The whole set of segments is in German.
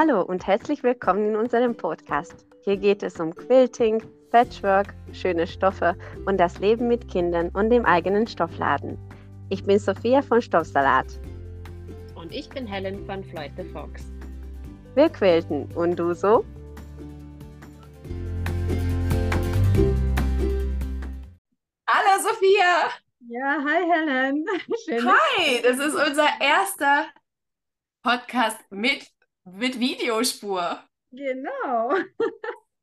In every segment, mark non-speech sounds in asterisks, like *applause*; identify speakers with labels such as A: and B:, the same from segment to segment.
A: Hallo und herzlich willkommen in unserem Podcast. Hier geht es um Quilting, Patchwork, schöne Stoffe und das Leben mit Kindern und dem eigenen Stoffladen. Ich bin Sophia von Stoffsalat.
B: Und ich bin Helen von Floyd the Fox.
A: Wir quilten und du so?
B: Hallo Sophia!
A: Ja, hi Helen. *laughs*
B: Schön. Hi, das ist unser erster Podcast mit mit Videospur.
A: Genau.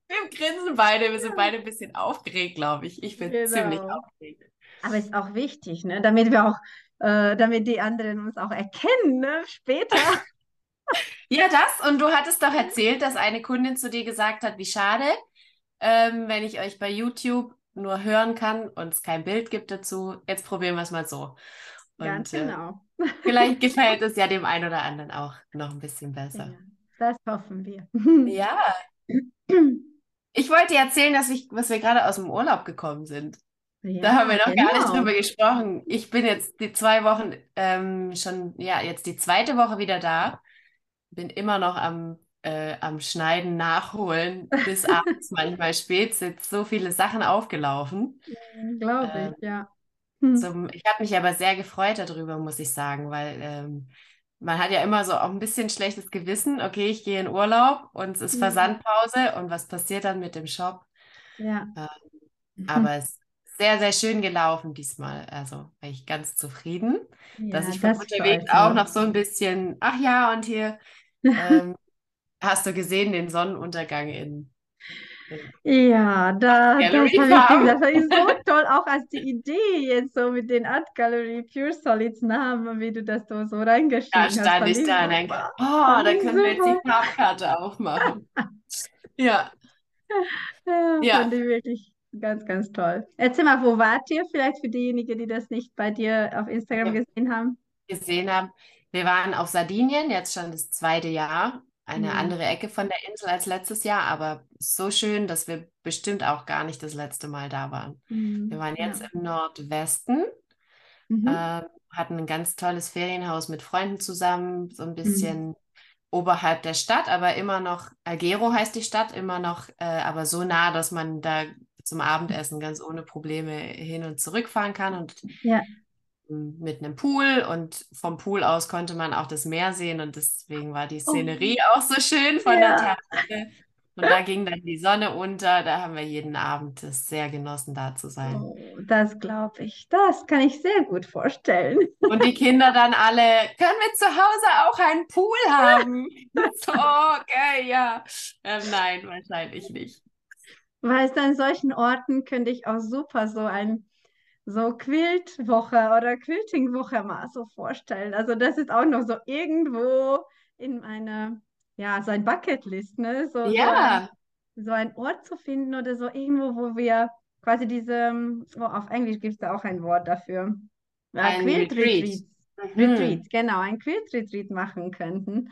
B: Wir grinsen beide, wir sind beide ein bisschen aufgeregt, glaube ich. Ich bin genau. ziemlich aufgeregt.
A: Aber ist auch wichtig, ne? damit wir auch, äh, damit die anderen uns auch erkennen, ne? später. *laughs*
B: ja, das. Und du hattest doch erzählt, dass eine Kundin zu dir gesagt hat, wie schade, ähm, wenn ich euch bei YouTube nur hören kann und es kein Bild gibt dazu. Jetzt probieren wir es mal so.
A: Und, Ganz äh, genau.
B: Äh, vielleicht gefällt es ja dem einen oder anderen auch noch ein bisschen besser. Ja,
A: das hoffen wir.
B: Ja. Ich wollte dir erzählen, dass ich, was wir gerade aus dem Urlaub gekommen sind. Ja, da haben wir noch genau. gar nicht genau. drüber gesprochen. Ich bin jetzt die zwei Wochen ähm, schon, ja, jetzt die zweite Woche wieder da. Bin immer noch am, äh, am Schneiden, Nachholen, bis *laughs* abends manchmal spät sind so viele Sachen aufgelaufen.
A: Glaube ich, ähm, ja.
B: Hm. So, ich habe mich aber sehr gefreut darüber, muss ich sagen, weil ähm, man hat ja immer so auch ein bisschen schlechtes Gewissen. Okay, ich gehe in Urlaub und es ist Versandpause und was passiert dann mit dem Shop?
A: Ja.
B: Ähm, aber es ist sehr, sehr schön gelaufen diesmal. Also war ich ganz zufrieden, ja, dass ich von das unterwegs auch noch so ein bisschen, ach ja, und hier *laughs* ähm, hast du gesehen den Sonnenuntergang in
A: ja, da, das habe ich gesagt. Das ist so *laughs* toll, auch als die Idee jetzt so mit den Art Gallery Pure Solids Namen, wie du das so, so reingeschrieben hast.
B: Da stand ich da und denke, oh, da können wir jetzt die Farbkarte aufmachen. ja. *laughs*
A: Ja, ja. fand ich wirklich ganz, ganz toll. Erzähl mal, wo wart ihr? Vielleicht für diejenigen, die das nicht bei dir auf Instagram ja. gesehen haben.
B: Gesehen haben. Wir waren auf Sardinien, jetzt schon das zweite Jahr eine mhm. andere Ecke von der Insel als letztes Jahr, aber so schön, dass wir bestimmt auch gar nicht das letzte Mal da waren. Mhm. Wir waren jetzt ja. im Nordwesten, mhm. äh, hatten ein ganz tolles Ferienhaus mit Freunden zusammen, so ein mhm. bisschen oberhalb der Stadt, aber immer noch, Algero heißt die Stadt, immer noch, äh, aber so nah, dass man da zum Abendessen ganz ohne Probleme hin und zurück fahren kann. Und
A: ja
B: mit einem Pool und vom Pool aus konnte man auch das Meer sehen und deswegen war die oh. Szenerie oh. auch so schön von ja. der Terrasse. Und da ging dann die Sonne unter, da haben wir jeden Abend es sehr genossen, da zu sein. Oh,
A: das glaube ich, das kann ich sehr gut vorstellen.
B: Und die Kinder dann alle, können wir zu Hause auch einen Pool haben? *laughs* so, okay, ja. Ähm, nein, wahrscheinlich nicht.
A: Weißt du, an solchen Orten könnte ich auch super so ein so Quiltwoche oder Quiltingwoche mal so vorstellen. Also das ist auch noch so irgendwo in meiner, ja, so ein Bucketlist, ne? So,
B: ja.
A: So ein, so ein Ort zu finden oder so irgendwo, wo wir quasi diese, oh, auf Englisch gibt es da auch ein Wort dafür.
B: Ein Quilt-Retreat.
A: Retreat, mhm. genau, ein Quilt-Retreat machen könnten.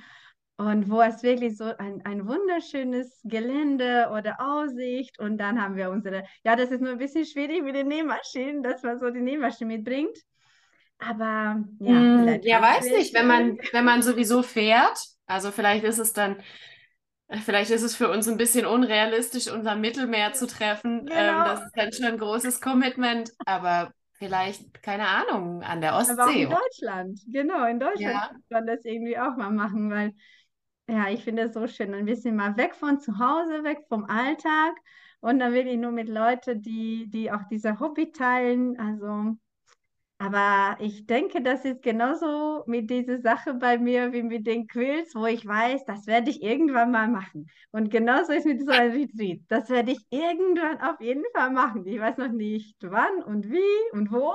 A: Und wo es wirklich so ein, ein wunderschönes Gelände oder Aussicht und dann haben wir unsere, ja, das ist nur ein bisschen schwierig mit den Nähmaschinen, dass man so die Nähmaschine mitbringt. Aber ja,
B: hm, ja, weiß nicht, wenn man, wenn man sowieso fährt, also vielleicht ist es dann, vielleicht ist es für uns ein bisschen unrealistisch, unser Mittelmeer zu treffen. Ähm, genau. Ähm, das ist dann schon ein großes Commitment, aber vielleicht, keine Ahnung, an der Ostsee. Aber auch
A: in Deutschland, genau, in Deutschland ja. kann man das irgendwie auch mal machen, weil ja, ich finde es so schön. Ein bisschen mal weg von zu Hause, weg vom Alltag und dann wirklich nur mit Leuten, die, die auch diese Hobby teilen. Also, aber ich denke, das ist genauso mit dieser Sache bei mir wie mit den Quills, wo ich weiß, das werde ich irgendwann mal machen. Und genauso ist mit so einem Retreat. Das werde ich irgendwann auf jeden Fall machen. Ich weiß noch nicht wann und wie und wo.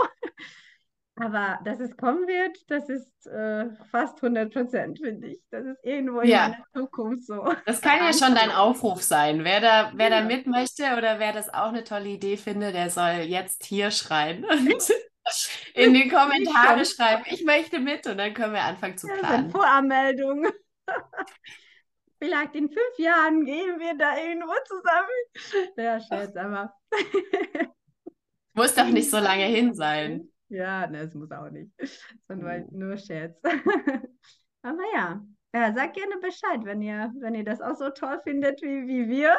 A: Aber dass es kommen wird, das ist äh, fast 100 Prozent, finde ich. Das ist irgendwo in ja. der Zukunft so.
B: Das kann ja schon dein Aufruf sein. Wer da, wer ja. da mit möchte oder wer das auch eine tolle Idee findet, der soll jetzt hier schreien und *laughs* in die *laughs* Kommentare schreiben, ich möchte mit und dann können wir anfangen zu planen.
A: Ja, Voranmeldung. *laughs* Vielleicht in fünf Jahren gehen wir da irgendwo zusammen. Ja, Scherz, aber.
B: Muss doch nicht so lange hin sein.
A: Ja, ne, es muss auch nicht. *laughs* Sondern oh. nur Scherz. *laughs* Aber ja, Ja, sag gerne Bescheid, wenn ihr, wenn ihr das auch so toll findet wie, wie wir.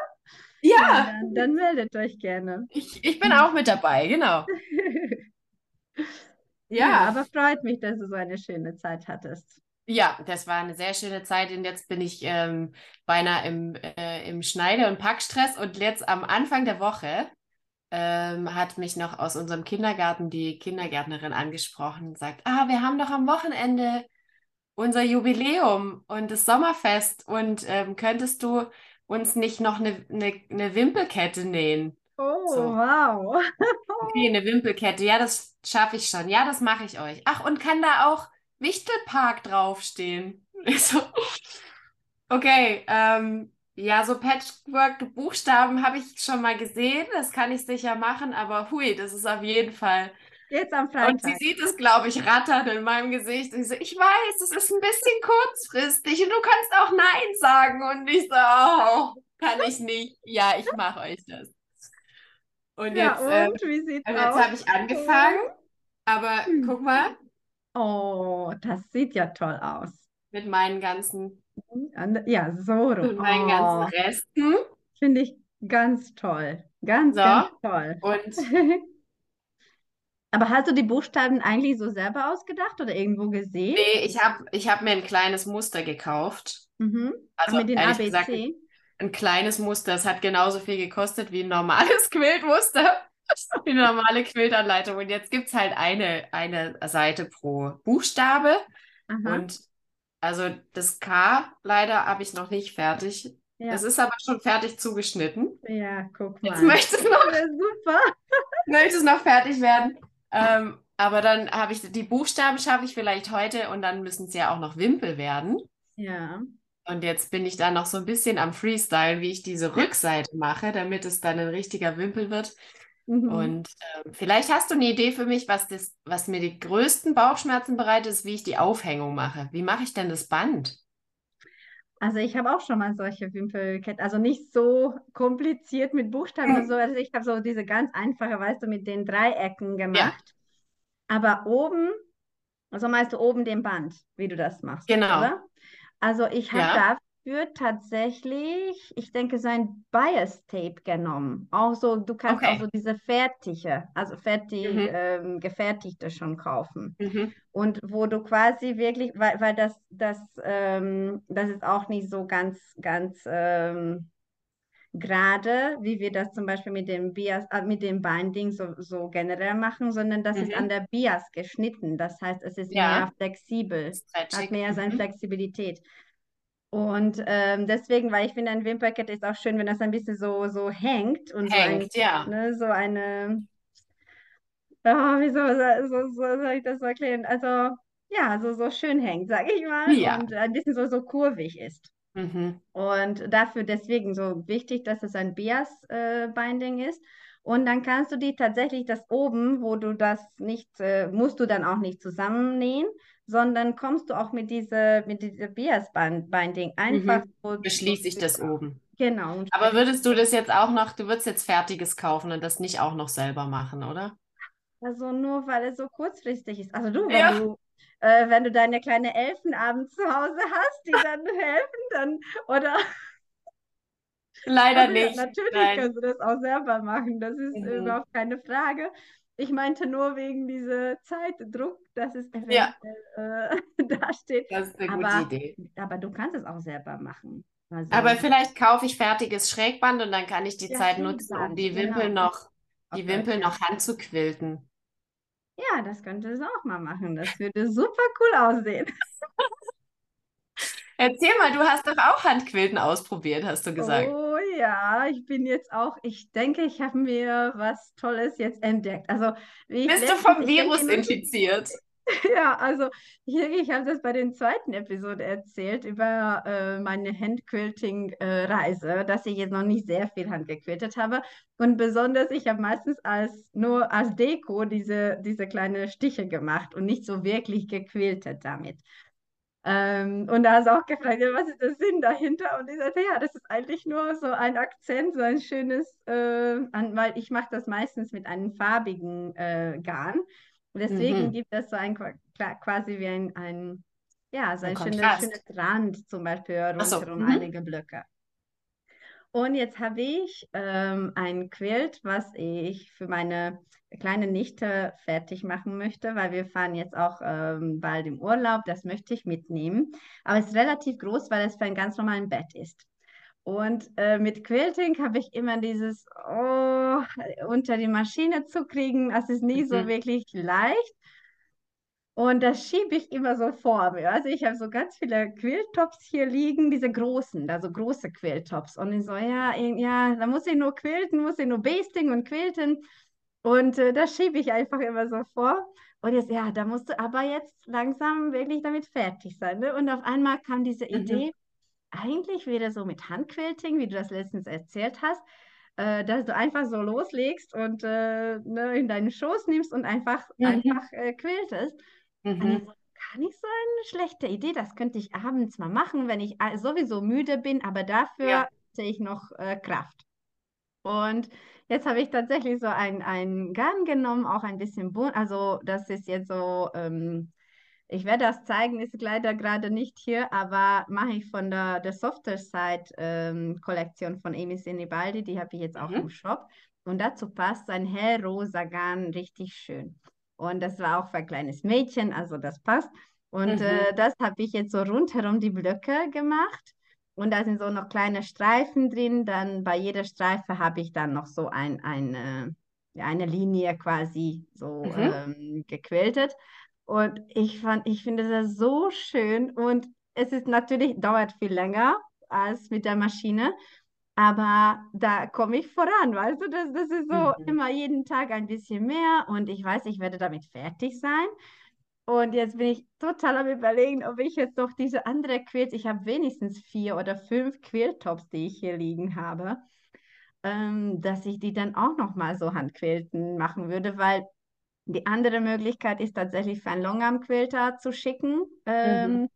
B: Ja.
A: ja dann, dann, meldet euch gerne.
B: Ich, ich bin auch mit dabei, genau. *laughs*
A: ja. ja, aber freut mich, dass du so eine schöne Zeit hattest.
B: Ja, das war eine sehr schöne Zeit und jetzt bin ich ähm, beinahe im, äh, im Schneide- und Packstress und jetzt am Anfang der Woche ähm, hat mich noch aus unserem Kindergarten die Kindergärtnerin angesprochen und sagt, ah, wir haben doch am Wochenende unser Jubiläum und das Sommerfest und ähm, könntest du uns nicht noch eine, eine, eine Wimpelkette nähen?
A: Oh, so. wow. *laughs*
B: okay, eine Wimpelkette, ja, das schaffe ich schon. Ja, das mache ich euch. Ach, und kann da auch Wichtelpark draufstehen? *laughs* so, okay, ähm, ja, so Patchwork-Buchstaben habe ich schon mal gesehen. Das kann ich sicher machen, aber hui, das ist auf jeden Fall.
A: Jetzt am Freitag.
B: Und sie sieht es, glaube ich, rattern in meinem Gesicht. Und ich so, ich weiß, das ist ein bisschen kurzfristig und du kannst auch Nein sagen. Und ich so, oh, kann ich nicht. Ja, ich mache euch das. Und ja, jetzt, äh, und, wie sieht's jetzt habe ich angefangen. Aber hm. guck mal.
A: Oh, das sieht ja toll aus.
B: Mit meinen ganzen
A: ja, so.
B: Mit meinen oh. ganzen Resten.
A: Finde ich ganz toll. Ganz, so. ganz toll.
B: Und. *laughs*
A: Aber hast du die Buchstaben eigentlich so selber ausgedacht oder irgendwo gesehen?
B: Nee, ich habe ich hab mir ein kleines Muster gekauft.
A: Mhm. Also mit den ABC? Gesagt,
B: ein kleines Muster. Es hat genauso viel gekostet wie ein normales *laughs* Quiltmuster. Die normale Quiltanleitung. Und jetzt gibt es halt eine, eine Seite pro Buchstabe. Aha. Und also das K leider habe ich noch nicht fertig. Ja. Es ist aber schon fertig zugeschnitten.
A: Ja, guck mal.
B: Jetzt möchte es noch,
A: ja, super. *laughs*
B: möchte es noch fertig werden. Ähm, aber dann habe ich die Buchstaben schaffe ich vielleicht heute und dann müssen es ja auch noch Wimpel werden.
A: Ja.
B: Und jetzt bin ich da noch so ein bisschen am Freestyle, wie ich diese Rückseite mache, damit es dann ein richtiger Wimpel wird. Mhm. Und äh, vielleicht hast du eine Idee für mich, was, das, was mir die größten Bauchschmerzen bereitet, ist, wie ich die Aufhängung mache. Wie mache ich denn das Band?
A: Also ich habe auch schon mal solche Wimpelketten, also nicht so kompliziert mit Buchstaben und so. Also ich habe so diese ganz einfache, weißt du, mit den Dreiecken gemacht. Ja. Aber oben, also meinst du oben den Band, wie du das machst,
B: genau.
A: oder? Also ich habe ja dafür tatsächlich, ich denke, sein Bias-Tape genommen. Auch so, du kannst okay. auch so diese fertige, also fertig, mhm. ähm, gefertigte schon kaufen. Mhm. Und wo du quasi wirklich, weil, weil das, das, ähm, das ist auch nicht so ganz, ganz ähm, gerade, wie wir das zum Beispiel mit dem Bias, äh, mit dem Binding so, so generell machen, sondern das mhm. ist an der Bias geschnitten. Das heißt, es ist ja. mehr flexibel, hat mehr seine mhm. Flexibilität. Und ähm, deswegen, weil ich finde, ein Wimperkette ist auch schön, wenn das ein bisschen so, so hängt und
B: hängt,
A: so,
B: ein, ja.
A: ne, so eine, oh, wie soll, so, so, soll ich das erklären? Also, ja, so, so schön hängt, sage ich mal,
B: ja.
A: und ein bisschen so, so kurvig ist.
B: Mhm.
A: Und dafür deswegen so wichtig, dass es ein Bias-Binding äh, ist. Und dann kannst du die tatsächlich das oben, wo du das nicht, äh, musst du dann auch nicht zusammennähen, sondern kommst du auch mit dieser mit dieser Bias-Binding einfach mhm.
B: so. Beschließe ich das oben.
A: Genau.
B: Aber würdest du das jetzt auch noch, du würdest jetzt Fertiges kaufen und das nicht auch noch selber machen, oder?
A: Also nur weil es so kurzfristig ist. Also du, wenn
B: ja.
A: du äh, wenn du deine kleine Elfen abends zu Hause hast, die dann *laughs* helfen, dann oder
B: Leider also, nicht.
A: Natürlich Nein. kannst du das auch selber machen, das ist mhm. überhaupt keine Frage. Ich meinte nur wegen dieser Zeitdruck, dass es eventuell ja. äh, *laughs* dasteht.
B: Das ist eine
A: aber,
B: gute Idee.
A: Aber du kannst es auch selber machen.
B: Also, aber vielleicht kaufe ich fertiges Schrägband und dann kann ich die ja, Zeit nutzen, um die Wimpel genau. noch, die okay. Wimpel noch handzuquilten.
A: Ja, das könnte es auch mal machen. Das würde super cool aussehen. *laughs*
B: Erzähl mal, du hast doch auch Handquilten ausprobiert, hast du gesagt.
A: Oh ja, ich bin jetzt auch, ich denke, ich habe mir was Tolles jetzt entdeckt. Also,
B: Bist du vom Virus denke, infiziert? *laughs*
A: Ja, also ich, ich habe das bei den zweiten Episode erzählt über äh, meine Handquilting-Reise, äh, dass ich jetzt noch nicht sehr viel handgequiltet habe. Und besonders, ich habe meistens als nur als Deko diese, diese kleine Stiche gemacht und nicht so wirklich gequiltet damit. Ähm, und da hast du auch gefragt, ja, was ist der Sinn dahinter? Und ich sagte, ja, das ist eigentlich nur so ein Akzent, so ein schönes, äh, an, weil ich mache das meistens mit einem farbigen äh, Garn. Deswegen mhm. gibt es so ein quasi wie ein, ein Ja, so ein schönes, schönes Rand zum Beispiel rundherum so. mhm. einige Blöcke. Und jetzt habe ich ähm, ein Quilt, was ich für meine kleine Nichte fertig machen möchte, weil wir fahren jetzt auch ähm, bald im Urlaub. Das möchte ich mitnehmen. Aber es ist relativ groß, weil es für ein ganz normales Bett ist. Und äh, mit Quilting habe ich immer dieses, oh, unter die Maschine zu kriegen, das ist nie mhm. so wirklich leicht. Und das schiebe ich immer so vor mir. Also ich habe so ganz viele Quilltops hier liegen, diese großen, also große Quilltops. Und ich so, ja, ja, da muss ich nur quilten, muss ich nur Basting und quilten. Und äh, das schiebe ich einfach immer so vor. Und jetzt, ja, da musst du aber jetzt langsam wirklich damit fertig sein. Ne? Und auf einmal kam diese mhm. Idee, eigentlich wieder so mit Handquilting, wie du das letztens erzählt hast, äh, dass du einfach so loslegst und äh, ne, in deinen Schoß nimmst und einfach, mhm. einfach äh, quiltest. Mhm. gar nicht so eine schlechte Idee. Das könnte ich abends mal machen, wenn ich äh, sowieso müde bin, aber dafür ja. sehe ich noch äh, Kraft. Und jetzt habe ich tatsächlich so ein, ein Garn genommen, auch ein bisschen bunt. Also das ist jetzt so, ähm, ich werde das zeigen, ist leider gerade nicht hier, aber mache ich von der, der Softer Side ähm, Kollektion von Amy Sinibaldi, die habe ich jetzt auch mhm. im Shop. Und dazu passt ein hellrosa Garn richtig schön. Und das war auch für ein kleines Mädchen, also das passt. Und mhm. äh, das habe ich jetzt so rundherum die Blöcke gemacht. Und da sind so noch kleine Streifen drin. Dann bei jeder Streife habe ich dann noch so ein, eine, eine Linie quasi so mhm. ähm, gequiltet. Und ich fand, ich finde das so schön. Und es ist natürlich, dauert viel länger als mit der Maschine. Aber da komme ich voran, weißt du, das, das ist so mhm. immer jeden Tag ein bisschen mehr und ich weiß, ich werde damit fertig sein. Und jetzt bin ich total am überlegen, ob ich jetzt doch diese andere Quilts, ich habe wenigstens vier oder fünf Quiltops, die ich hier liegen habe, ähm, dass ich die dann auch nochmal so Handquilten machen würde, weil die andere Möglichkeit ist tatsächlich für einen Longarm-Quilter zu schicken. Ähm, mhm.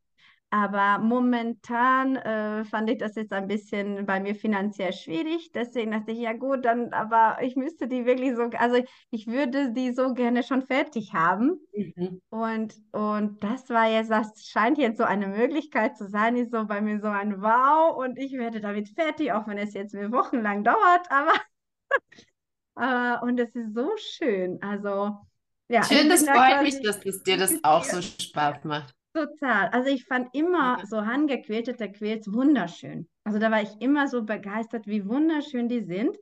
A: Aber momentan äh, fand ich das jetzt ein bisschen bei mir finanziell schwierig. Deswegen dachte ich, ja gut, dann, aber ich müsste die wirklich so, also ich würde die so gerne schon fertig haben. Mhm. Und, und das war jetzt, das scheint jetzt so eine Möglichkeit zu sein, ist so bei mir so ein Wow und ich werde damit fertig, auch wenn es jetzt mir wochenlang dauert, aber *laughs* äh, und es ist so schön. Also ja.
B: Schön, das freut mich, dass das dir das auch so Spaß macht.
A: Total. Also ich fand immer ja. so handgequältete Quilts wunderschön. Also da war ich immer so begeistert, wie wunderschön die sind.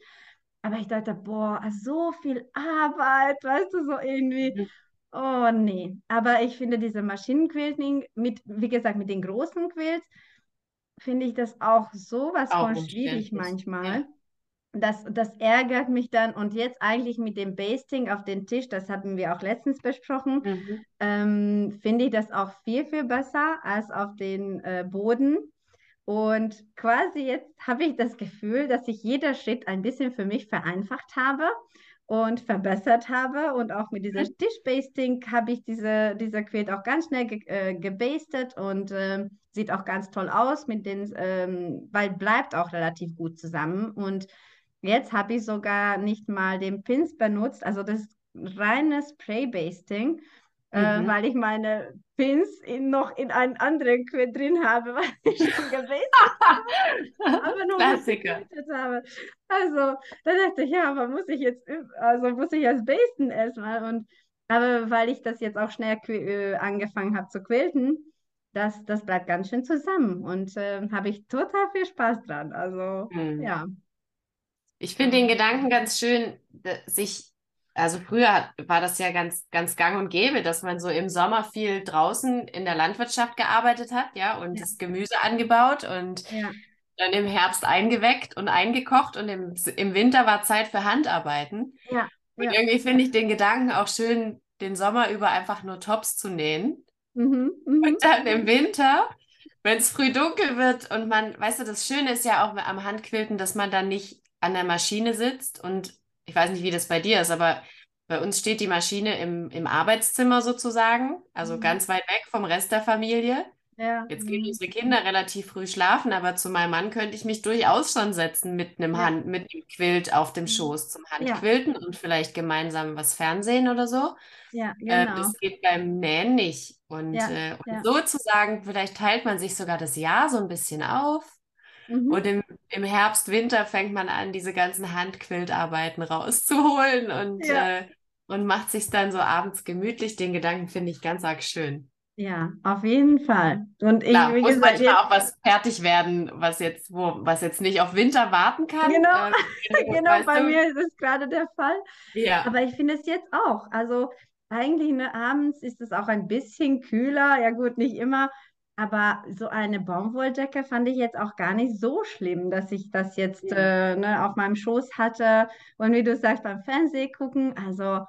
A: Aber ich dachte, boah, so viel Arbeit, weißt du, so irgendwie. Oh nee. Aber ich finde diese Maschinenquilting mit, wie gesagt, mit den großen Quilts, finde ich das auch sowas auch von schwierig manchmal. Ja das, das ärgert mich dann. Und jetzt eigentlich mit dem Basting auf den Tisch, das hatten wir auch letztens besprochen, mhm. ähm, finde ich das auch viel, viel besser als auf den äh, Boden. Und quasi jetzt habe ich das Gefühl, dass ich jeder Schritt ein bisschen für mich vereinfacht habe und verbessert habe. Und auch mit dieser mhm. Tischbasting habe ich diese, dieser Quilt auch ganz schnell ge äh, gebastet und äh, sieht auch ganz toll aus, mit den, ähm, weil bleibt auch relativ gut zusammen. Und Jetzt habe ich sogar nicht mal den Pins benutzt, also das reine Spray-Basting, äh, mhm. äh, weil ich meine Pins in, noch in einem anderen Quid drin habe, *laughs* weil ich schon gebastet habe. aber nur Klassiker. habe. Also, da dachte ich, ja, aber muss ich jetzt, also muss ich jetzt basten erstmal und aber weil ich das jetzt auch schnell äh, angefangen habe zu quilten, das, das bleibt ganz schön zusammen und äh, habe ich total viel Spaß dran. Also, mhm. ja.
B: Ich finde den Gedanken ganz schön, sich, also früher war das ja ganz, ganz gang und gäbe, dass man so im Sommer viel draußen in der Landwirtschaft gearbeitet hat, ja, und ja. das Gemüse angebaut und ja. dann im Herbst eingeweckt und eingekocht und im, im Winter war Zeit für Handarbeiten. Ja. Und irgendwie finde ich den Gedanken auch schön, den Sommer über einfach nur Tops zu nähen. Mhm, mh. Und dann im Winter wenn es früh dunkel wird und man, weißt du, das Schöne ist ja auch am Handquilten, dass man dann nicht an der Maschine sitzt und ich weiß nicht, wie das bei dir ist, aber bei uns steht die Maschine im, im Arbeitszimmer sozusagen, also mhm. ganz weit weg vom Rest der Familie. Ja. Jetzt gehen mhm. unsere Kinder relativ früh schlafen, aber zu meinem Mann könnte ich mich durchaus schon setzen mit einem ja. Hand, mit einem Quilt auf dem mhm. Schoß zum Handquilten ja. und vielleicht gemeinsam was Fernsehen oder so. Ja, ähm, genau. Äh, das geht beim Nähen nicht. Und, ja, äh, und sozusagen, vielleicht teilt man sich sogar das Jahr so ein bisschen auf. Mhm. Und im, im Herbst, Winter fängt man an, diese ganzen Handquiltarbeiten rauszuholen und, ja. äh, und macht sich dann so abends gemütlich. Den Gedanken finde ich ganz arg schön.
A: Ja, auf jeden Fall. Und ich,
B: Klar, muss manchmal jetzt, auch was fertig werden, was jetzt, wo, was jetzt nicht auf Winter warten kann.
A: Genau, äh, *laughs* genau bei du? mir ist es gerade der Fall. Ja. Aber ich finde es jetzt auch. Also eigentlich ne, abends ist es auch ein bisschen kühler. Ja gut, nicht immer. Aber so eine Baumwolldecke fand ich jetzt auch gar nicht so schlimm, dass ich das jetzt ja. äh, ne, auf meinem Schoß hatte. Und wie du sagst, beim Fernseh gucken, also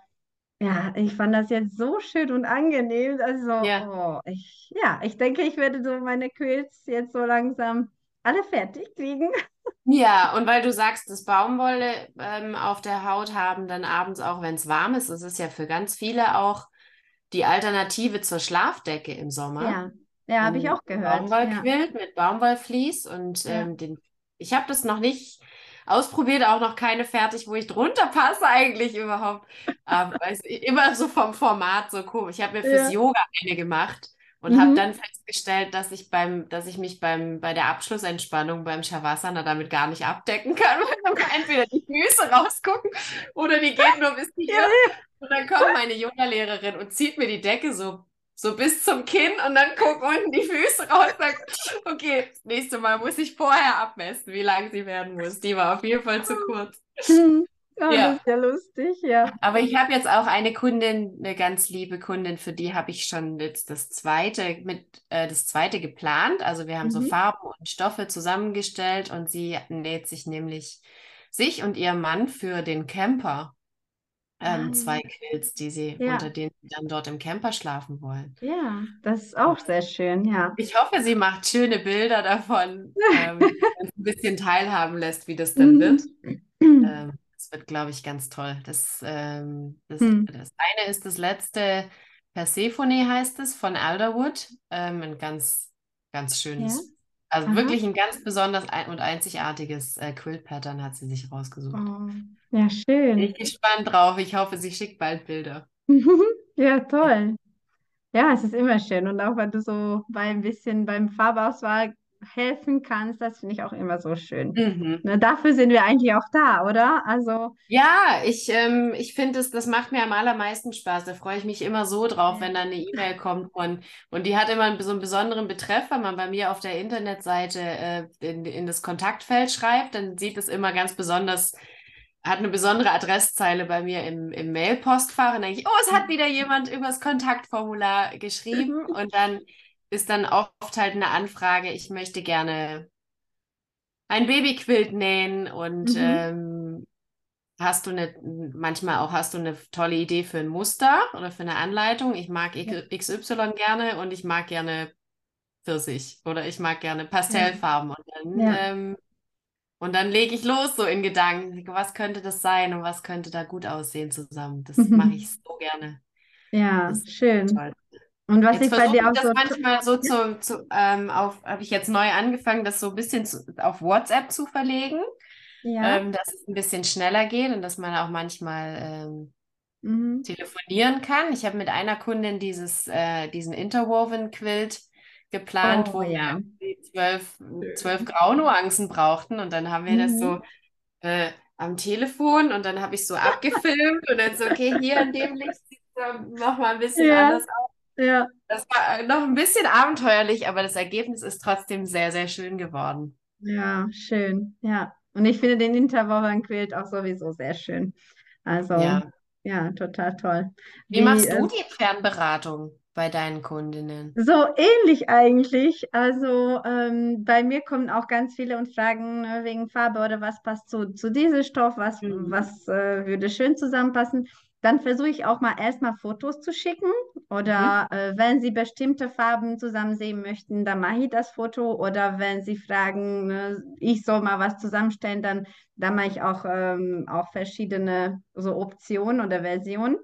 A: ja, ich fand das jetzt so schön und angenehm. Also, ja, oh, ich, ja, ich denke, ich werde so meine Quills jetzt so langsam alle fertig kriegen. *laughs*
B: Ja, und weil du sagst, das Baumwolle ähm, auf der Haut haben, dann abends auch, wenn es warm ist, das ist ja für ganz viele auch die Alternative zur Schlafdecke im Sommer.
A: Ja, ja, habe ich auch gehört.
B: Baumwollquilt ja. mit Baumwollvlies und ähm, ja. den, ich habe das noch nicht ausprobiert, auch noch keine fertig, wo ich drunter passe eigentlich überhaupt. Aber *laughs* immer so vom Format so komisch. Ich habe mir fürs ja. Yoga eine gemacht und mhm. habe dann festgestellt, dass ich beim, dass ich mich beim, bei der Abschlussentspannung beim Shavasana damit gar nicht abdecken kann, *laughs* weil dann entweder die Füße rausgucken oder die gehen nur bis hier. Und dann kommt meine Yoga-Lehrerin und zieht mir die Decke so so bis zum Kinn und dann gucken unten die Füße raus. Sagt, okay, das nächste Mal muss ich vorher abmessen, wie lang sie werden muss. Die war auf jeden Fall zu kurz.
A: Hm. *laughs* Oh, ja. Das ist ja lustig, ja.
B: Aber ich habe jetzt auch eine Kundin, eine ganz liebe Kundin, für die habe ich schon jetzt das zweite mit äh, das zweite geplant. Also wir haben mhm. so Farben und Stoffe zusammengestellt und sie näht sich nämlich sich und ihr Mann für den Camper ähm, ah, zwei Quills, die sie, ja. unter denen sie dann dort im Camper schlafen wollen.
A: Ja, das ist auch sehr schön, ja.
B: Ich hoffe, sie macht schöne Bilder davon, ähm, *laughs* ein bisschen teilhaben lässt, wie das dann wird. Mhm. Ähm, das wird, glaube ich, ganz toll. Das, ähm, das, hm. das eine ist das letzte Persephone heißt es von Alderwood. Ähm, ein ganz, ganz schönes. Also Aha. wirklich ein ganz besonders und einzigartiges äh, Quilt-Pattern hat sie sich rausgesucht. Oh,
A: ja, schön.
B: Bin ich gespannt drauf. Ich hoffe, sie schickt bald Bilder. *laughs*
A: ja, toll. Ja, es ist immer schön. Und auch wenn du so bei ein bisschen beim Farbauswahl helfen kannst, das finde ich auch immer so schön. Mhm. Ne, dafür sind wir eigentlich auch da, oder? Also
B: ja, ich, ähm, ich finde es, das macht mir am allermeisten Spaß. Da freue ich mich immer so drauf, wenn dann eine E-Mail kommt von, und die hat immer so einen besonderen Betreff, wenn man bei mir auf der Internetseite äh, in, in das Kontaktfeld schreibt, dann sieht es immer ganz besonders hat eine besondere Adresszeile bei mir im, im Mail-Postfach und denke ich, oh, es hat wieder jemand übers Kontaktformular geschrieben *laughs* und dann ist dann oft halt eine Anfrage, ich möchte gerne ein Babyquilt nähen und mhm. ähm, hast du eine, manchmal auch hast du eine tolle Idee für ein Muster oder für eine Anleitung. Ich mag XY gerne und ich mag gerne Pfirsich oder ich mag gerne Pastellfarben und dann, ja. ähm, und dann lege ich los so in Gedanken, was könnte das sein und was könnte da gut aussehen zusammen. Das mhm. mache ich so gerne.
A: Ja, schön. Toll. Und was jetzt ich bei dir auch
B: das so manchmal so zu, zu ähm, auf, habe ich jetzt neu angefangen, das so ein bisschen zu, auf WhatsApp zu verlegen, ja. ähm, dass es ein bisschen schneller geht und dass man auch manchmal ähm, mhm. telefonieren kann. Ich habe mit einer Kundin dieses, äh, diesen Interwoven Quilt geplant, oh, wo ja. wir zwölf, zwölf Graunuancen brauchten und dann haben wir mhm. das so mhm. äh, am Telefon und dann habe ich so abgefilmt und dann so, okay, hier in dem Licht sieht es nochmal ein bisschen ja. anders aus. Ja. Das war noch ein bisschen abenteuerlich, aber das Ergebnis ist trotzdem sehr, sehr schön geworden.
A: Ja, schön. Ja. Und ich finde den Interwoven Quilt auch sowieso sehr schön. Also, ja, ja total toll.
B: Wie, Wie machst du die Fernberatung bei deinen Kundinnen?
A: So ähnlich eigentlich. Also ähm, bei mir kommen auch ganz viele und fragen ne, wegen Farbe oder was passt zu, zu diesem Stoff, was, mhm. was äh, würde schön zusammenpassen. Dann versuche ich auch mal erstmal Fotos zu schicken oder mhm. äh, wenn Sie bestimmte Farben zusammen sehen möchten, dann mache ich das Foto oder wenn Sie fragen, äh, ich soll mal was zusammenstellen, dann, dann mache ich auch, ähm, auch verschiedene so Optionen oder Versionen.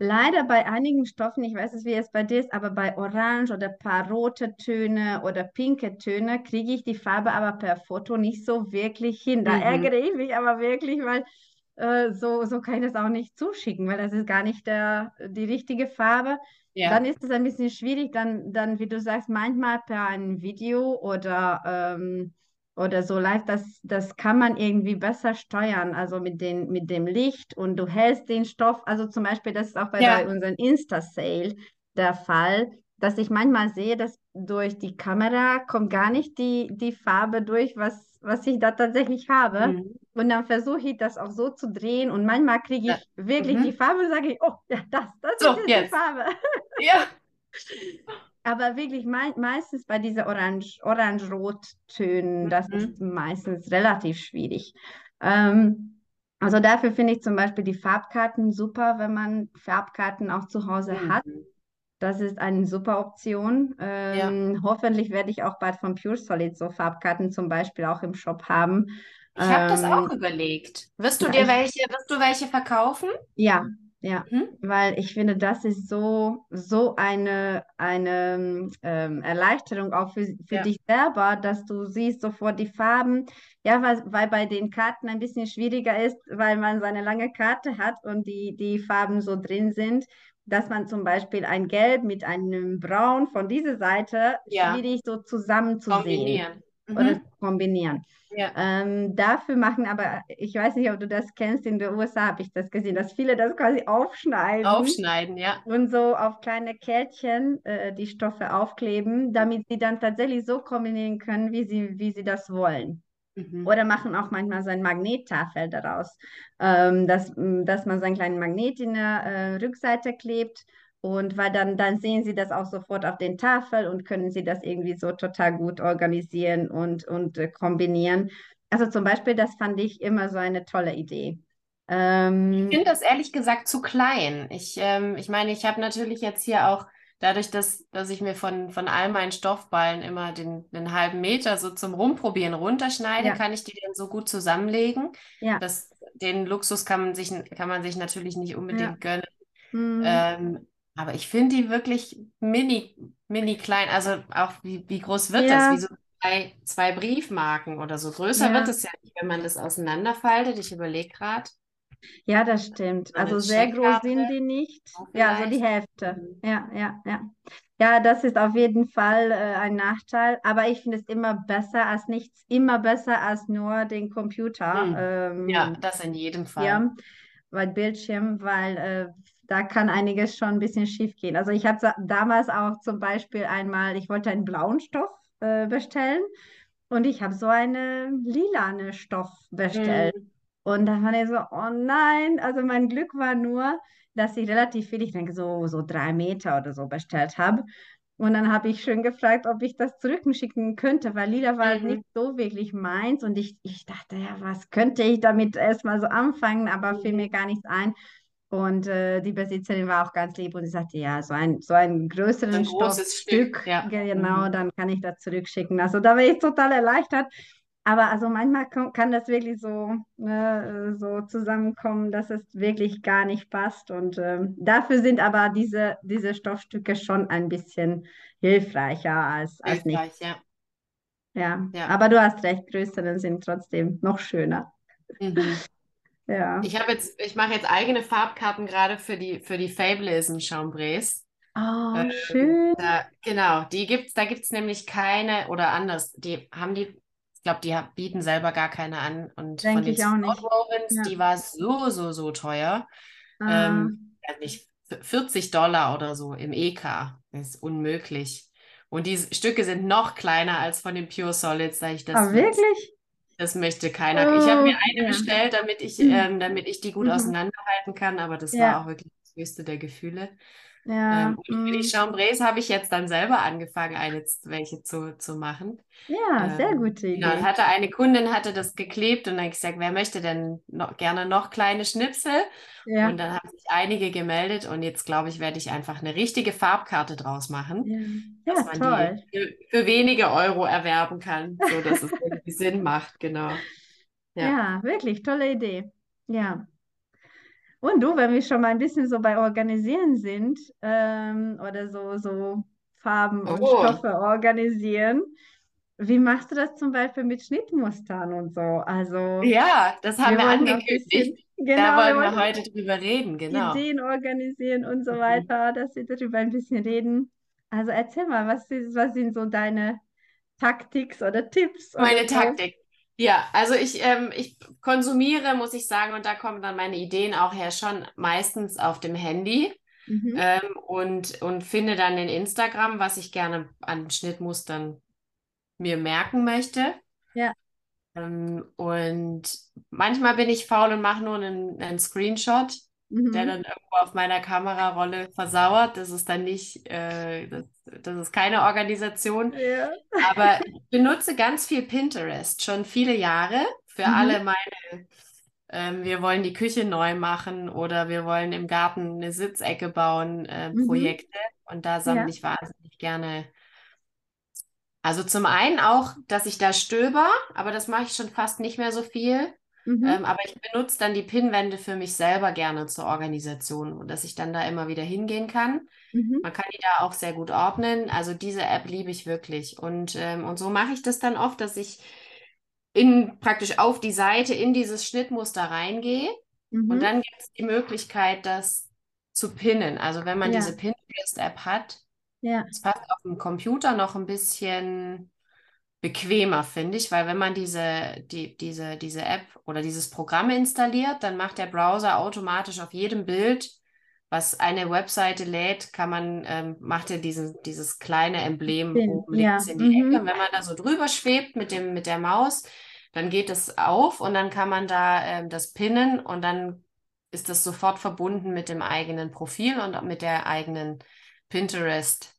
A: Leider bei einigen Stoffen, ich weiß nicht, wie es bei dir ist, aber bei Orange oder paar rote Töne oder pinke Töne kriege ich die Farbe aber per Foto nicht so wirklich hin. Da mhm. ärgere ich mich aber wirklich, weil äh, so, so kann ich das auch nicht zuschicken, weil das ist gar nicht der, die richtige Farbe. ja. dann ist es ein bisschen schwierig, dann, dann, wie du sagst, manchmal per ein Video oder, ähm, oder so live, das, das kann man irgendwie besser steuern, also mit, den, mit dem Licht und du hältst den Stoff, also zum Beispiel, das ist auch bei, ja. bei unserem Insta-Sale der Fall, dass ich manchmal sehe, dass durch die Kamera kommt gar nicht die, die Farbe durch, was, was ich da tatsächlich habe. Mhm. Und dann versuche ich das auch so zu drehen und manchmal kriege ich ja. wirklich mhm. die Farbe und sage ich, oh, ja, das, das so, ist jetzt. die Farbe. *laughs* Ja. Aber wirklich me meistens bei diesen Orange, Orange-Rot-Tönen, mhm. das ist meistens relativ schwierig. Ähm, also dafür finde ich zum Beispiel die Farbkarten super, wenn man Farbkarten auch zu Hause mhm. hat. Das ist eine super Option. Ähm, ja. Hoffentlich werde ich auch bald von Pure Solid so Farbkarten zum Beispiel auch im Shop haben.
B: Ich habe ähm, das auch überlegt. Wirst du dir welche, wirst du welche verkaufen?
A: Ja, ja, mhm. weil ich finde, das ist so, so eine, eine ähm, Erleichterung auch für, für ja. dich selber, dass du siehst sofort die Farben. Ja, weil, weil bei den Karten ein bisschen schwieriger ist, weil man seine lange Karte hat und die, die Farben so drin sind dass man zum Beispiel ein Gelb mit einem Braun von dieser Seite ja. schwierig so zusammen zu kombinieren. sehen oder mhm. kombinieren. Ja. Ähm, dafür machen aber, ich weiß nicht, ob du das kennst, in den USA habe ich das gesehen, dass viele das quasi aufschneiden.
B: Aufschneiden, ja.
A: Und so auf kleine Kärtchen äh, die Stoffe aufkleben, damit sie dann tatsächlich so kombinieren können, wie sie, wie sie das wollen. Mhm. Oder machen auch manchmal so ein Magnettafel daraus, ähm, dass, dass man so einen kleinen Magnet in der äh, Rückseite klebt. Und weil dann, dann sehen sie das auch sofort auf den Tafel und können sie das irgendwie so total gut organisieren und, und äh, kombinieren. Also zum Beispiel, das fand ich immer so eine tolle Idee.
B: Ähm, ich finde das ehrlich gesagt zu klein. Ich, ähm, ich meine, ich habe natürlich jetzt hier auch dadurch, dass, dass ich mir von, von all meinen Stoffballen immer den, den halben Meter so zum Rumprobieren runterschneide, ja. kann ich die dann so gut zusammenlegen. Ja. Das, den Luxus kann man sich, kann man sich natürlich nicht unbedingt ja. gönnen. Mhm. Ähm, aber ich finde die wirklich mini, mini klein. Also auch wie, wie groß wird das? Wie so zwei, zwei Briefmarken oder so. Größer wird es ja nicht, wenn man das auseinanderfaltet. Ich überlege gerade.
A: Ja, das stimmt. Also sehr groß sind die nicht. Ja, so die Hälfte. Mhm. Ja, ja, ja. Ja, das ist auf jeden Fall äh, ein Nachteil, aber ich finde es immer besser als nichts, immer besser als nur den Computer.
B: Mhm. Ähm, ja, das in jedem Fall.
A: Ja, weil Bildschirm, weil äh, da kann einiges schon ein bisschen schief gehen. Also ich habe damals auch zum Beispiel einmal, ich wollte einen blauen Stoff äh, bestellen und ich habe so einen lilane Stoff bestellt. Mhm. Und dann war ich so, oh nein, also mein Glück war nur, dass ich relativ viel, ich denke so, so drei Meter oder so bestellt habe. Und dann habe ich schön gefragt, ob ich das zurückschicken könnte, weil Lila war mhm. nicht so wirklich meins. Und ich, ich dachte, ja, was könnte ich damit erstmal so anfangen, aber mhm. fiel mir gar nichts ein. Und äh, die Besitzerin war auch ganz lieb und sie sagte, ja, so ein, so ein größeres ein Stück, Stück ja. genau, mhm. dann kann ich das zurückschicken. Also da war ich total erleichtert. Aber also manchmal kann das wirklich so, ne, so zusammenkommen, dass es wirklich gar nicht passt. Und ähm, dafür sind aber diese, diese Stoffstücke schon ein bisschen hilfreicher als, als Hilfreich, nicht. Ja. ja. Ja, aber du hast recht, größere sind trotzdem noch schöner.
B: Mhm. *laughs* Ja. Ich habe jetzt, ich mache jetzt eigene Farbkarten gerade für die, für die Fableism Chambrays.
A: Oh, ähm, schön.
B: Da, genau, die gibt's, da gibt es nämlich keine oder anders. Die haben die ich glaube, die bieten selber gar keine an. Und
A: Denk von den
B: Rovens, ja. die war so, so, so teuer. Ah. Ähm, nicht 40 Dollar oder so im EK. Das ist unmöglich. Und die Stücke sind noch kleiner als von den Pure Solids, sage ich das.
A: Ah, wirklich?
B: Das möchte keiner. Oh, ich habe mir eine ja. bestellt, damit ich, mhm. ähm, damit ich die gut mhm. auseinanderhalten kann, aber das ja. war auch wirklich das höchste der Gefühle. Ja, ähm, für die mm. Chambrays habe ich jetzt dann selber angefangen, eine welche zu, zu machen.
A: Ja, ähm, sehr gute Idee.
B: Genau, hatte eine Kundin hatte das geklebt und dann gesagt, wer möchte denn noch, gerne noch kleine Schnipsel? Ja. Und dann haben sich einige gemeldet und jetzt glaube ich, werde ich einfach eine richtige Farbkarte draus machen,
A: ja. dass man toll.
B: die für, für, wenige Euro erwerben kann, so dass es irgendwie Sinn macht, genau. *laughs*
A: Ja. ja, wirklich tolle Idee. Ja. Und du, wenn wir schon mal ein bisschen so bei Organisieren sind ähm, oder so, so Farben und oh. Stoffe organisieren, wie machst du das zum Beispiel mit Schnittmustern und so? Also
B: ja, das haben wir, wir angekündigt.
A: Genau,
B: da wollen
A: wir
B: wir heute drüber reden, genau.
A: Ideen organisieren und so weiter, dass wir darüber ein bisschen reden. Also erzähl mal, was, ist, was sind so deine Taktiks oder Tipps?
B: Meine? Taktik. Ja, also ich, ähm, ich konsumiere, muss ich sagen, und da kommen dann meine Ideen auch her, schon meistens auf dem Handy.
A: Mhm.
B: Ähm, und, und finde dann in Instagram, was ich gerne an Schnittmustern mir merken möchte.
A: Ja.
B: Ähm, und manchmal bin ich faul und mache nur einen, einen Screenshot,
A: Mhm.
B: der dann irgendwo auf meiner Kamerarolle versauert. Das ist dann nicht, äh, das, das ist keine Organisation.
A: Ja.
B: Aber ich benutze ganz viel Pinterest, schon viele Jahre, für
A: Mhm.
B: alle meine, ähm, wir wollen die Küche neu machen oder wir wollen im Garten eine Sitzecke bauen, äh,
A: Mhm.
B: Projekte. Und da sammle
A: Ja.
B: ich wahnsinnig gerne. Also zum einen auch, dass ich da stöber, aber das mache ich schon fast nicht mehr so viel.
A: Mhm.
B: Ähm, aber ich benutze dann die Pinnwände für mich selber gerne zur Organisation und dass ich dann da immer wieder hingehen kann.
A: Mhm.
B: Man kann die da auch sehr gut ordnen. Also diese App liebe ich wirklich. Und, ähm, und so mache ich das dann oft, dass ich in praktisch auf die Seite in dieses Schnittmuster reingehe
A: Mhm.
B: und dann gibt es die Möglichkeit, das zu pinnen. Also wenn man
A: Ja.
B: diese Pinterest-App hat,
A: Ja.
B: ist fast auf dem Computer noch ein bisschen bequemer, finde ich, weil wenn man diese, die, diese, diese App oder dieses Programm installiert, dann macht der Browser automatisch auf jedem Bild, was eine Webseite lädt, kann man, ähm, macht er diesen, dieses kleine Emblem
A: Pin,
B: oben
A: ja,
B: links in die
A: mhm.
B: Ecke. Und wenn man da so drüber schwebt mit dem, mit der Maus, dann geht es auf und dann kann man da ähm, das pinnen und dann ist das sofort verbunden mit dem eigenen Profil und mit der eigenen Pinterest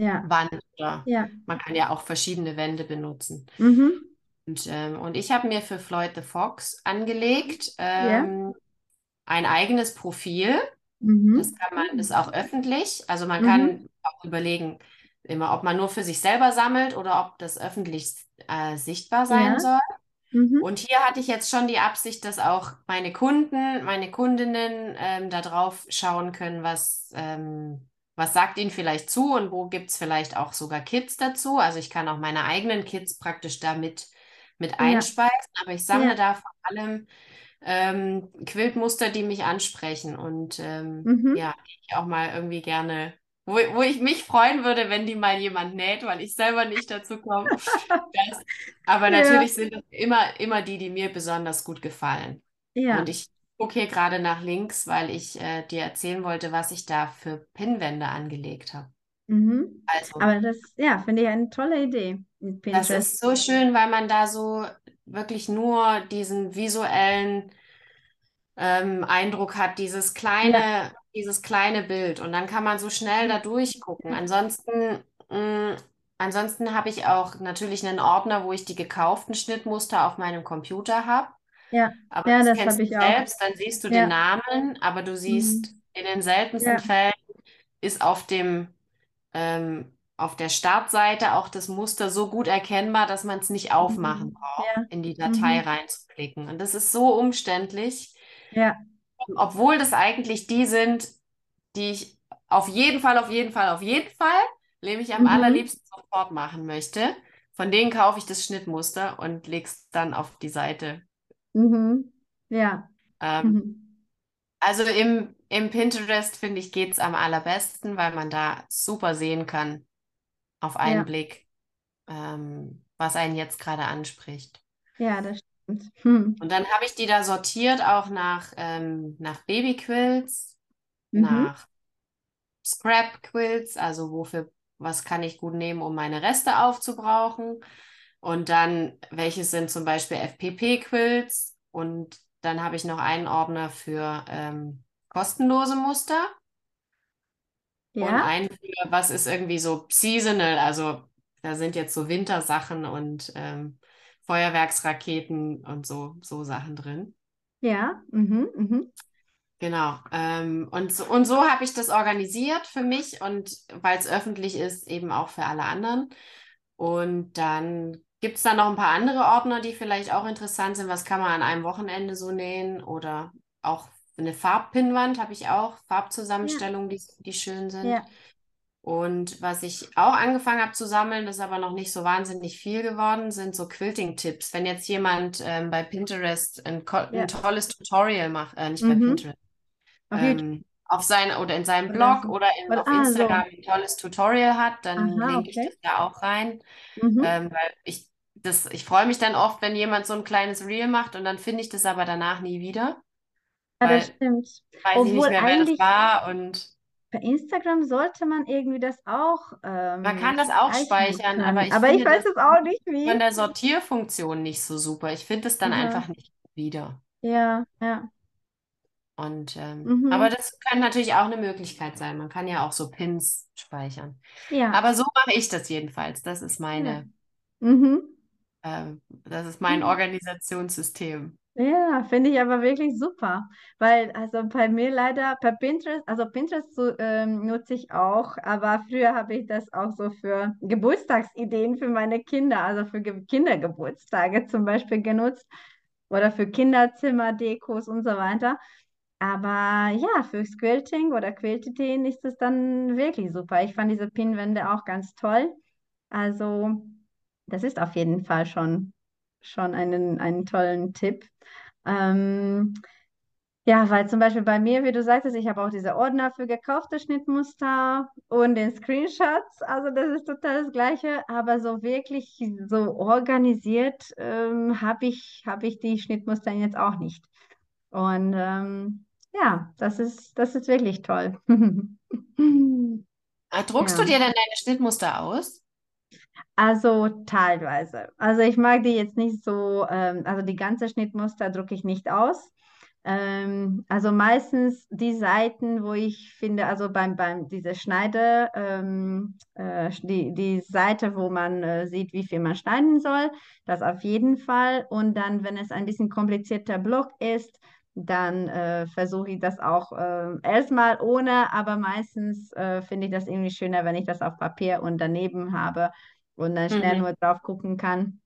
A: Ja.
B: Wand oder
A: Ja.
B: man kann ja auch verschiedene Wände benutzen.
A: Mhm.
B: Und, ähm, und ich habe mir für Floyd the Fox angelegt
A: Ja.
B: ähm, ein eigenes Profil.
A: Mhm.
B: Das kann man, ist auch öffentlich. Also man
A: Mhm.
B: kann auch überlegen, immer, ob man nur für sich selber sammelt oder ob das öffentlich äh, sichtbar sein
A: Ja.
B: soll.
A: Mhm.
B: Und hier hatte ich jetzt schon die Absicht, dass auch meine Kunden, meine Kundinnen ähm, da drauf schauen können, was, ähm, was sagt ihnen vielleicht zu und wo gibt es vielleicht auch sogar Kits dazu. Also ich kann auch meine eigenen Kits praktisch damit mit
A: Ja.
B: einspeisen, aber ich sammle
A: Ja.
B: da vor allem ähm, Quiltmuster, die mich ansprechen und ähm,
A: Mhm.
B: ja, ich auch mal irgendwie gerne, wo, wo ich mich freuen würde, wenn die mal jemand näht, weil ich selber nicht dazu komme. *laughs* Das, aber
A: Ja.
B: natürlich sind es immer, immer die, die mir besonders gut gefallen.
A: Ja.
B: Und ich gucke hier gerade nach links, weil ich äh, dir erzählen wollte, was ich da für Pinnwände angelegt habe.
A: Mhm.
B: Also,
A: Aber das, ja, finde ich eine tolle Idee mit
B: das ist so schön, weil man da so wirklich nur diesen visuellen ähm, Eindruck hat, dieses kleine, dieses kleine Bild. Und dann kann man so schnell da durchgucken. Ansonsten, mh, ansonsten habe ich auch natürlich einen Ordner, wo ich die gekauften Schnittmuster auf meinem Computer habe.
A: Ja,
B: Aber
A: ja,
B: das
A: das habe
B: du
A: ich auch.
B: selbst, dann siehst du
A: Ja.
B: den Namen, aber du siehst
A: Mhm.
B: in den seltensten
A: Ja.
B: Fällen ist auf dem ähm, auf der Startseite auch das Muster so gut erkennbar, dass man es nicht aufmachen
A: Mhm.
B: braucht,
A: Ja.
B: in die Datei
A: Mhm.
B: reinzuklicken. Und das ist so umständlich,
A: Ja.
B: obwohl das eigentlich die sind, die ich auf jeden Fall, auf jeden Fall, auf jeden Fall, nämlich am
A: Mhm.
B: allerliebsten sofort machen möchte. Von denen kaufe ich das Schnittmuster und lege es dann auf die Seite.
A: Mhm. Ja.
B: Ähm,
A: Mhm.
B: Also im, im Pinterest, finde ich, geht es am allerbesten, weil man da super sehen kann, auf einen
A: Ja.
B: Blick, ähm, was einen jetzt gerade anspricht.
A: Ja, das stimmt. Hm.
B: Und dann habe ich die da sortiert auch nach, ähm, nach Babyquilts,
A: Mhm.
B: nach Scrap-Quilts, also wofür, was kann ich gut nehmen, um meine Reste aufzubrauchen. Und dann, welche sind zum Beispiel FPP-Quilts. Und dann habe ich noch einen Ordner für ähm, kostenlose Muster. Und
A: Ja.
B: einen für, was ist irgendwie so seasonal, also da sind jetzt so Wintersachen und ähm, Feuerwerksraketen und so, so Sachen drin.
A: Ja. Mhm. Mhm.
B: Genau. Ähm, und so, und so habe ich das organisiert für mich und weil es öffentlich ist, eben auch für alle anderen. Und dann gibt es da noch ein paar andere Ordner, die vielleicht auch interessant sind. Was kann man an einem Wochenende so nähen? Oder auch eine Farbpinnwand habe ich auch, Farbzusammenstellungen, die, die schön sind.
A: Ja.
B: Und was ich auch angefangen habe zu sammeln, ist aber noch nicht so wahnsinnig viel geworden, sind so Quilting-Tipps. Wenn jetzt jemand ähm, bei Pinterest ein, ein ja. tolles Tutorial macht, äh, nicht mhm. bei Pinterest, ähm, auf sein oder in seinem Blog oder, in, oder auf ah, Instagram so. ein tolles Tutorial hat, dann Aha, linke okay. ich das da auch rein. Mhm. Ähm, weil ich das, ich freue mich dann oft, wenn jemand so ein kleines Reel macht und dann finde ich das aber danach nie wieder.
A: Ja, das stimmt.
B: Weiß Obwohl ich nicht mehr, wer das war und
A: bei Instagram sollte man irgendwie das auch.
B: Ähm, man kann das auch speichern, können. aber ich,
A: aber ich weiß es auch nicht wie.
B: Von der Sortierfunktion nicht so super. Ich finde es dann ja. einfach nicht wieder.
A: Ja, ja.
B: Und ähm, mhm. aber das kann natürlich auch eine Möglichkeit sein. Man kann ja auch so Pins speichern. Ja. Aber so mache ich das jedenfalls. Das ist meine, ja. mhm. Äh, das ist mein. Organisationssystem.
A: Ja, finde ich aber wirklich super, weil also bei mir leider per Pinterest, also Pinterest so, ähm, nutze ich auch, aber früher habe ich das auch so für Geburtstagsideen für meine Kinder, also für Ge Kindergeburtstage zum Beispiel genutzt oder für Kinderzimmerdekos und so weiter. Aber ja, fürs Quilting oder Quiltideen ist es dann wirklich super. Ich fand diese Pinwände auch ganz toll. Also das ist auf jeden Fall schon, schon einen, einen tollen Tipp. Ähm, ja, weil zum Beispiel bei mir, wie du sagtest, ich habe auch diese Ordner für gekaufte Schnittmuster und den Screenshots. Also das ist total das Gleiche, aber so wirklich so organisiert ähm, habe ich, hab ich die Schnittmuster jetzt auch nicht. Und ähm, ja, das ist, das ist wirklich toll.
B: Ah, *laughs* druckst ja. du dir denn deine Schnittmuster aus?
A: Also teilweise. Also ich mag die jetzt nicht so, ähm, also die ganze Schnittmuster drucke ich nicht aus. Ähm, also meistens die Seiten, wo ich finde, also beim, beim diese Schneide, ähm, äh, die, die Seite, wo man äh, sieht, wie viel man schneiden soll, das auf jeden Fall. Und dann, wenn es ein bisschen komplizierter Block ist, dann äh, versuche ich das auch äh, erstmal ohne, aber meistens äh, finde ich das irgendwie schöner, wenn ich das auf Papier und daneben habe und dann schnell mhm. nur drauf gucken kann.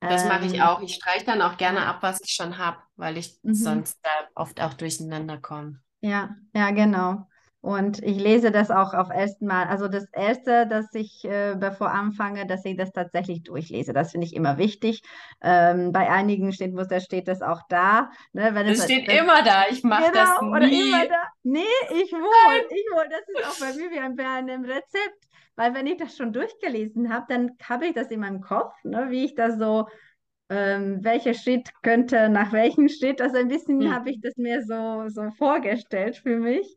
B: Das mache ich ähm, auch. Ich streiche dann auch gerne ab, was ich schon habe, weil ich mhm. sonst da oft auch durcheinander komme.
A: Ja, ja, genau. Und ich lese das auch auf ersten Mal. Also das Erste, dass ich, äh, bevor anfange, dass ich das tatsächlich durchlese. Das finde ich immer wichtig. Ähm, bei einigen Schnittmuster steht das auch da.
B: Ne, wenn das es, steht das, immer da. Ich mache genau, das nie. Oder immer da.
A: Nee, ich wohl. Ich wohl. Das ist auch bei mir wie ein, bei einem Rezept. Weil wenn ich das schon durchgelesen habe, dann habe ich das in meinem Kopf, ne, wie ich das so ähm, welcher Schritt könnte nach welchem Schritt. Also ein bisschen hm. habe ich das mir so, so vorgestellt für mich.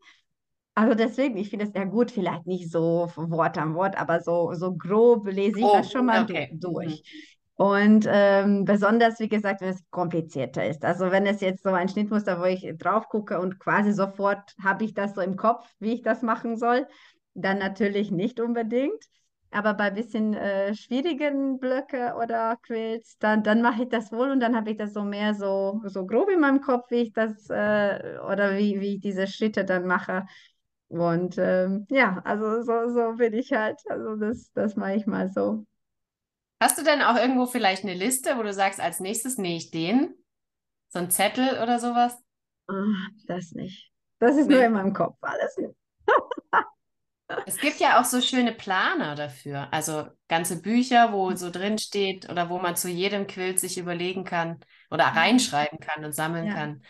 A: Also deswegen, ich finde es ja gut, vielleicht nicht so Wort am Wort, aber so, so grob lese ich oh, das schon mal okay. du durch. Mhm. Und ähm, besonders, wie gesagt, wenn es komplizierter ist. Also wenn es jetzt so ein Schnittmuster, wo ich drauf gucke und quasi sofort habe ich das so im Kopf, wie ich das machen soll, dann natürlich nicht unbedingt. Aber bei ein bisschen äh, schwierigen Blöcke oder Quills, dann, dann mache ich das wohl und dann habe ich das so mehr so, so grob in meinem Kopf, wie ich das äh, oder wie, wie ich diese Schritte dann mache. Und ähm, ja, also so, so bin ich halt. Also das, das mache ich mal so.
B: Hast du denn auch irgendwo vielleicht eine Liste, wo du sagst, als nächstes nähe ich den? So ein Zettel oder sowas?
A: Ach, das nicht. Das ist nee. nur in meinem Kopf, alles *laughs*
B: es gibt ja auch so schöne Planer dafür. Also ganze Bücher, wo so drin steht oder wo man zu jedem Quilt sich überlegen kann oder mhm. reinschreiben kann und sammeln ja. kann.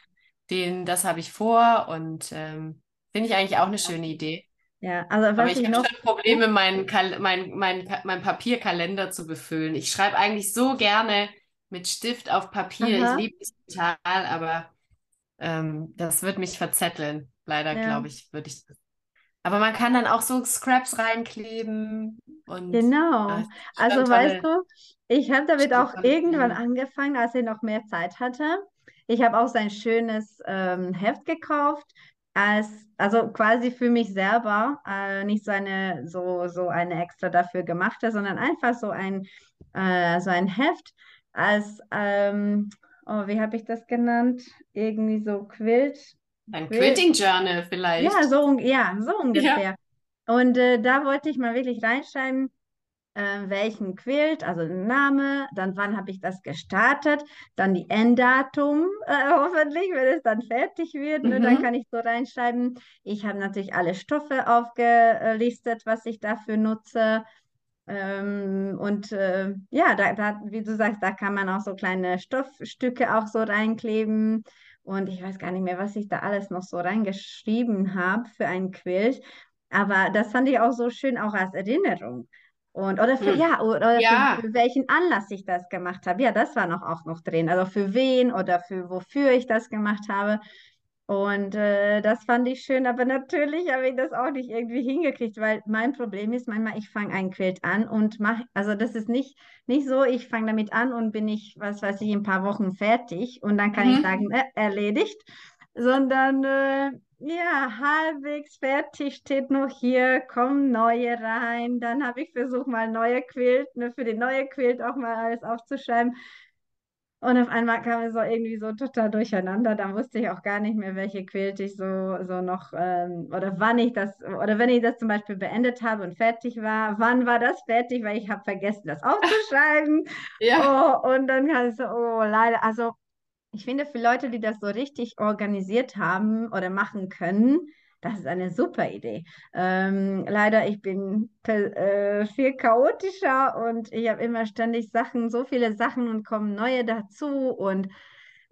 B: Den, das habe ich vor und ähm, Finde ich eigentlich auch eine schöne Idee.
A: Ja, also
B: Aber ich, ich habe schon Probleme, meinen, mein, mein, mein Papierkalender zu befüllen. Ich schreibe eigentlich so gerne mit Stift auf Papier. Aha. Ich liebe es total, aber ähm, das wird mich verzetteln. Leider, ja. glaube ich, würde ich Aber man kann dann auch so Scraps reinkleben. Und,
A: genau. Ach, also weißt du, ich habe damit auch irgendwann angefangen, als ich noch mehr Zeit hatte. Ich habe auch so ein schönes ähm, Heft gekauft als, also quasi für mich selber, äh, nicht so eine, so, so eine extra dafür gemachte, sondern einfach so ein, äh, so ein Heft als, ähm, oh, wie habe ich das genannt? Irgendwie so Quilt.
B: Ein Quilt. Quilting Journal vielleicht.
A: Ja, so, ja, so ungefähr. Ja. Und äh, da wollte ich mal wirklich reinschreiben, äh, welchen Quilt, also den Name, dann wann habe ich das gestartet, dann die Enddatum, äh, *laughs* hoffentlich, wenn es dann fertig wird, ne, dann
B: Mhm.
A: kann ich so reinschreiben. Ich habe natürlich alle Stoffe aufgelistet, was ich dafür nutze. Ähm, und äh, ja, da, da, wie du sagst, da kann man auch so kleine Stoffstücke auch so reinkleben. Und ich weiß gar nicht mehr, was ich da alles noch so reingeschrieben habe für ein Quilt. Aber das fand ich auch so schön, auch als Erinnerung. Und oder für,
B: Hm.
A: ja, oder für,
B: Ja,
A: für welchen Anlass ich das gemacht habe. Ja, das war noch auch noch drin. Also für wen oder für wofür ich das gemacht habe. Und äh, das fand ich schön, aber natürlich habe ich das auch nicht irgendwie hingekriegt, weil mein Problem ist manchmal, ich fange ein Quilt an und mache, also das ist nicht, nicht so, ich fange damit an und bin ich, was weiß ich, in ein paar Wochen fertig und dann kann ich
B: mhm.
A: sagen, äh, erledigt, sondern äh, ja, halbwegs fertig steht noch hier, kommen neue rein, dann habe ich versucht, mal neue Quilt, ne, für die neue Quilt auch mal alles aufzuschreiben. Und auf einmal kam es so irgendwie so total durcheinander. Da wusste ich auch gar nicht mehr, welche Quilt ich so, so noch, ähm, oder wann ich das, oder wenn ich das zum Beispiel beendet habe und fertig war, wann war das fertig, weil ich habe vergessen, das *laughs* aufzuschreiben.
B: Ja.
A: Oh, und dann kam es so, oh, leider. Also ich finde, für Leute, die das so richtig organisiert haben oder machen können, das ist eine super Idee. Ähm, leider, ich bin äh, viel chaotischer und ich habe immer ständig Sachen, so viele Sachen und kommen neue dazu. Und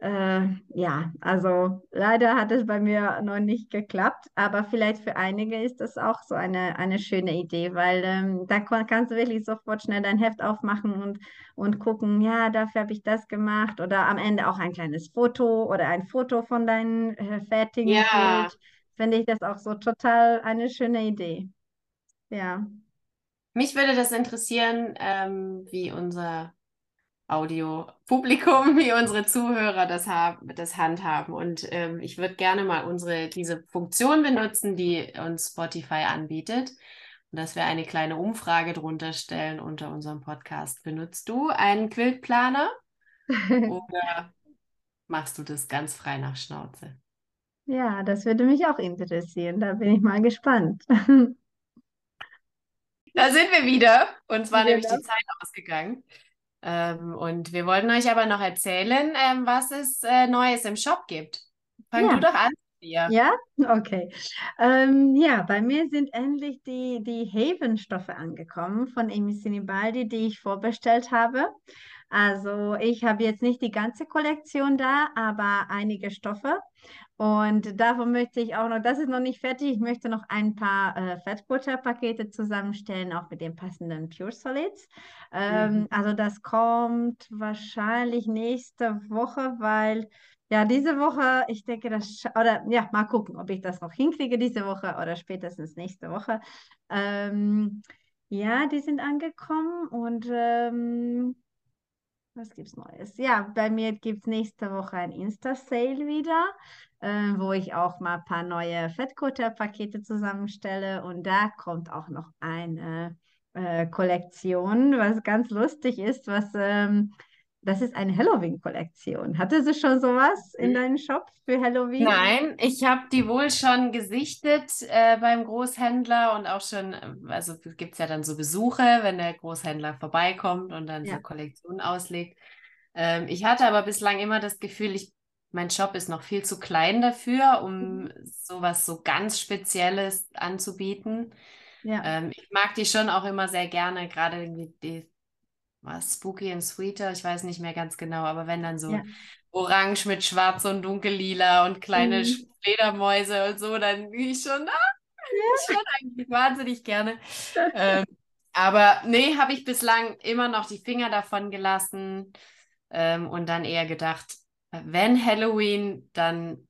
A: äh, ja, also leider hat es bei mir noch nicht geklappt, aber vielleicht für einige ist das auch so eine, eine schöne Idee, weil ähm, da kannst du wirklich sofort schnell dein Heft aufmachen und und gucken, ja, dafür habe ich das gemacht oder am Ende auch ein kleines Foto oder ein Foto von deinem äh, fertigen
B: Ja.
A: Quilt. Finde ich das auch so total eine schöne Idee. Ja.
B: Mich würde das interessieren, ähm, wie unser Audiopublikum, *laughs* wie unsere Zuhörer das haben, das handhaben. Und ähm, ich würde gerne mal unsere, diese Funktion benutzen, die uns Spotify anbietet. Und dass wir eine kleine Umfrage drunter stellen unter unserem Podcast. Benutzt du einen Quiltplaner *laughs* oder machst du das ganz frei nach Schnauze?
A: Ja, das würde mich auch interessieren. Da bin ich mal gespannt. *laughs*
B: Da sind wir wieder. Uns war nämlich die
A: Genau.
B: Zeit ausgegangen. Ähm, und wir wollten euch aber noch erzählen, ähm, was es äh, Neues im Shop gibt. Fang du
A: Ja,
B: doch an, Sophia.
A: ja, okay. Ähm, ja, bei mir sind endlich die, die Haven-Stoffe angekommen von Emi Sinibaldi, die ich vorbestellt habe. Also ich habe jetzt nicht die ganze Kollektion da, aber einige Stoffe. Und davon möchte ich auch noch, das ist noch nicht fertig, ich möchte noch ein paar äh, Fettbutterpakete zusammenstellen, auch mit den passenden Pure Solids.
B: Mhm.
A: Ähm, also das kommt wahrscheinlich nächste Woche, weil ja, diese Woche, ich denke, das, oder ja, mal gucken, ob ich das noch hinkriege diese Woche oder spätestens nächste Woche. Ähm, ja, die sind angekommen und ähm, was gibt's Neues? Ja, bei mir gibt es nächste Woche ein Insta-Sale wieder, äh, wo ich auch mal ein paar neue Fettkutter-Pakete zusammenstelle. Und da kommt auch noch eine äh, Kollektion, was ganz lustig ist, was ähm, das ist eine Halloween-Kollektion. Hattest du schon sowas in deinem Shop für Halloween?
B: Nein, ich habe die wohl schon gesichtet äh, beim Großhändler und auch schon, äh, also gibt es ja dann so Besuche, wenn der Großhändler vorbeikommt und dann so
A: Ja.
B: Kollektionen auslegt. Ähm, ich hatte aber bislang immer das Gefühl, ich, mein Shop ist noch viel zu klein dafür,
A: Mhm.
B: um sowas so ganz Spezielles anzubieten.
A: Ja,
B: Ähm, ich mag die schon auch immer sehr gerne, gerade die was Spooky and Sweeter, ich weiß nicht mehr ganz genau, aber wenn dann so
A: ja.
B: orange mit schwarz und dunkellila und kleine
A: Mhm.
B: Fledermäuse und so, dann ich schon, ah, schon eigentlich wahnsinnig gerne. *laughs* Ähm, aber nee, habe ich bislang immer noch die Finger davon gelassen ähm, und dann eher gedacht, wenn Halloween, dann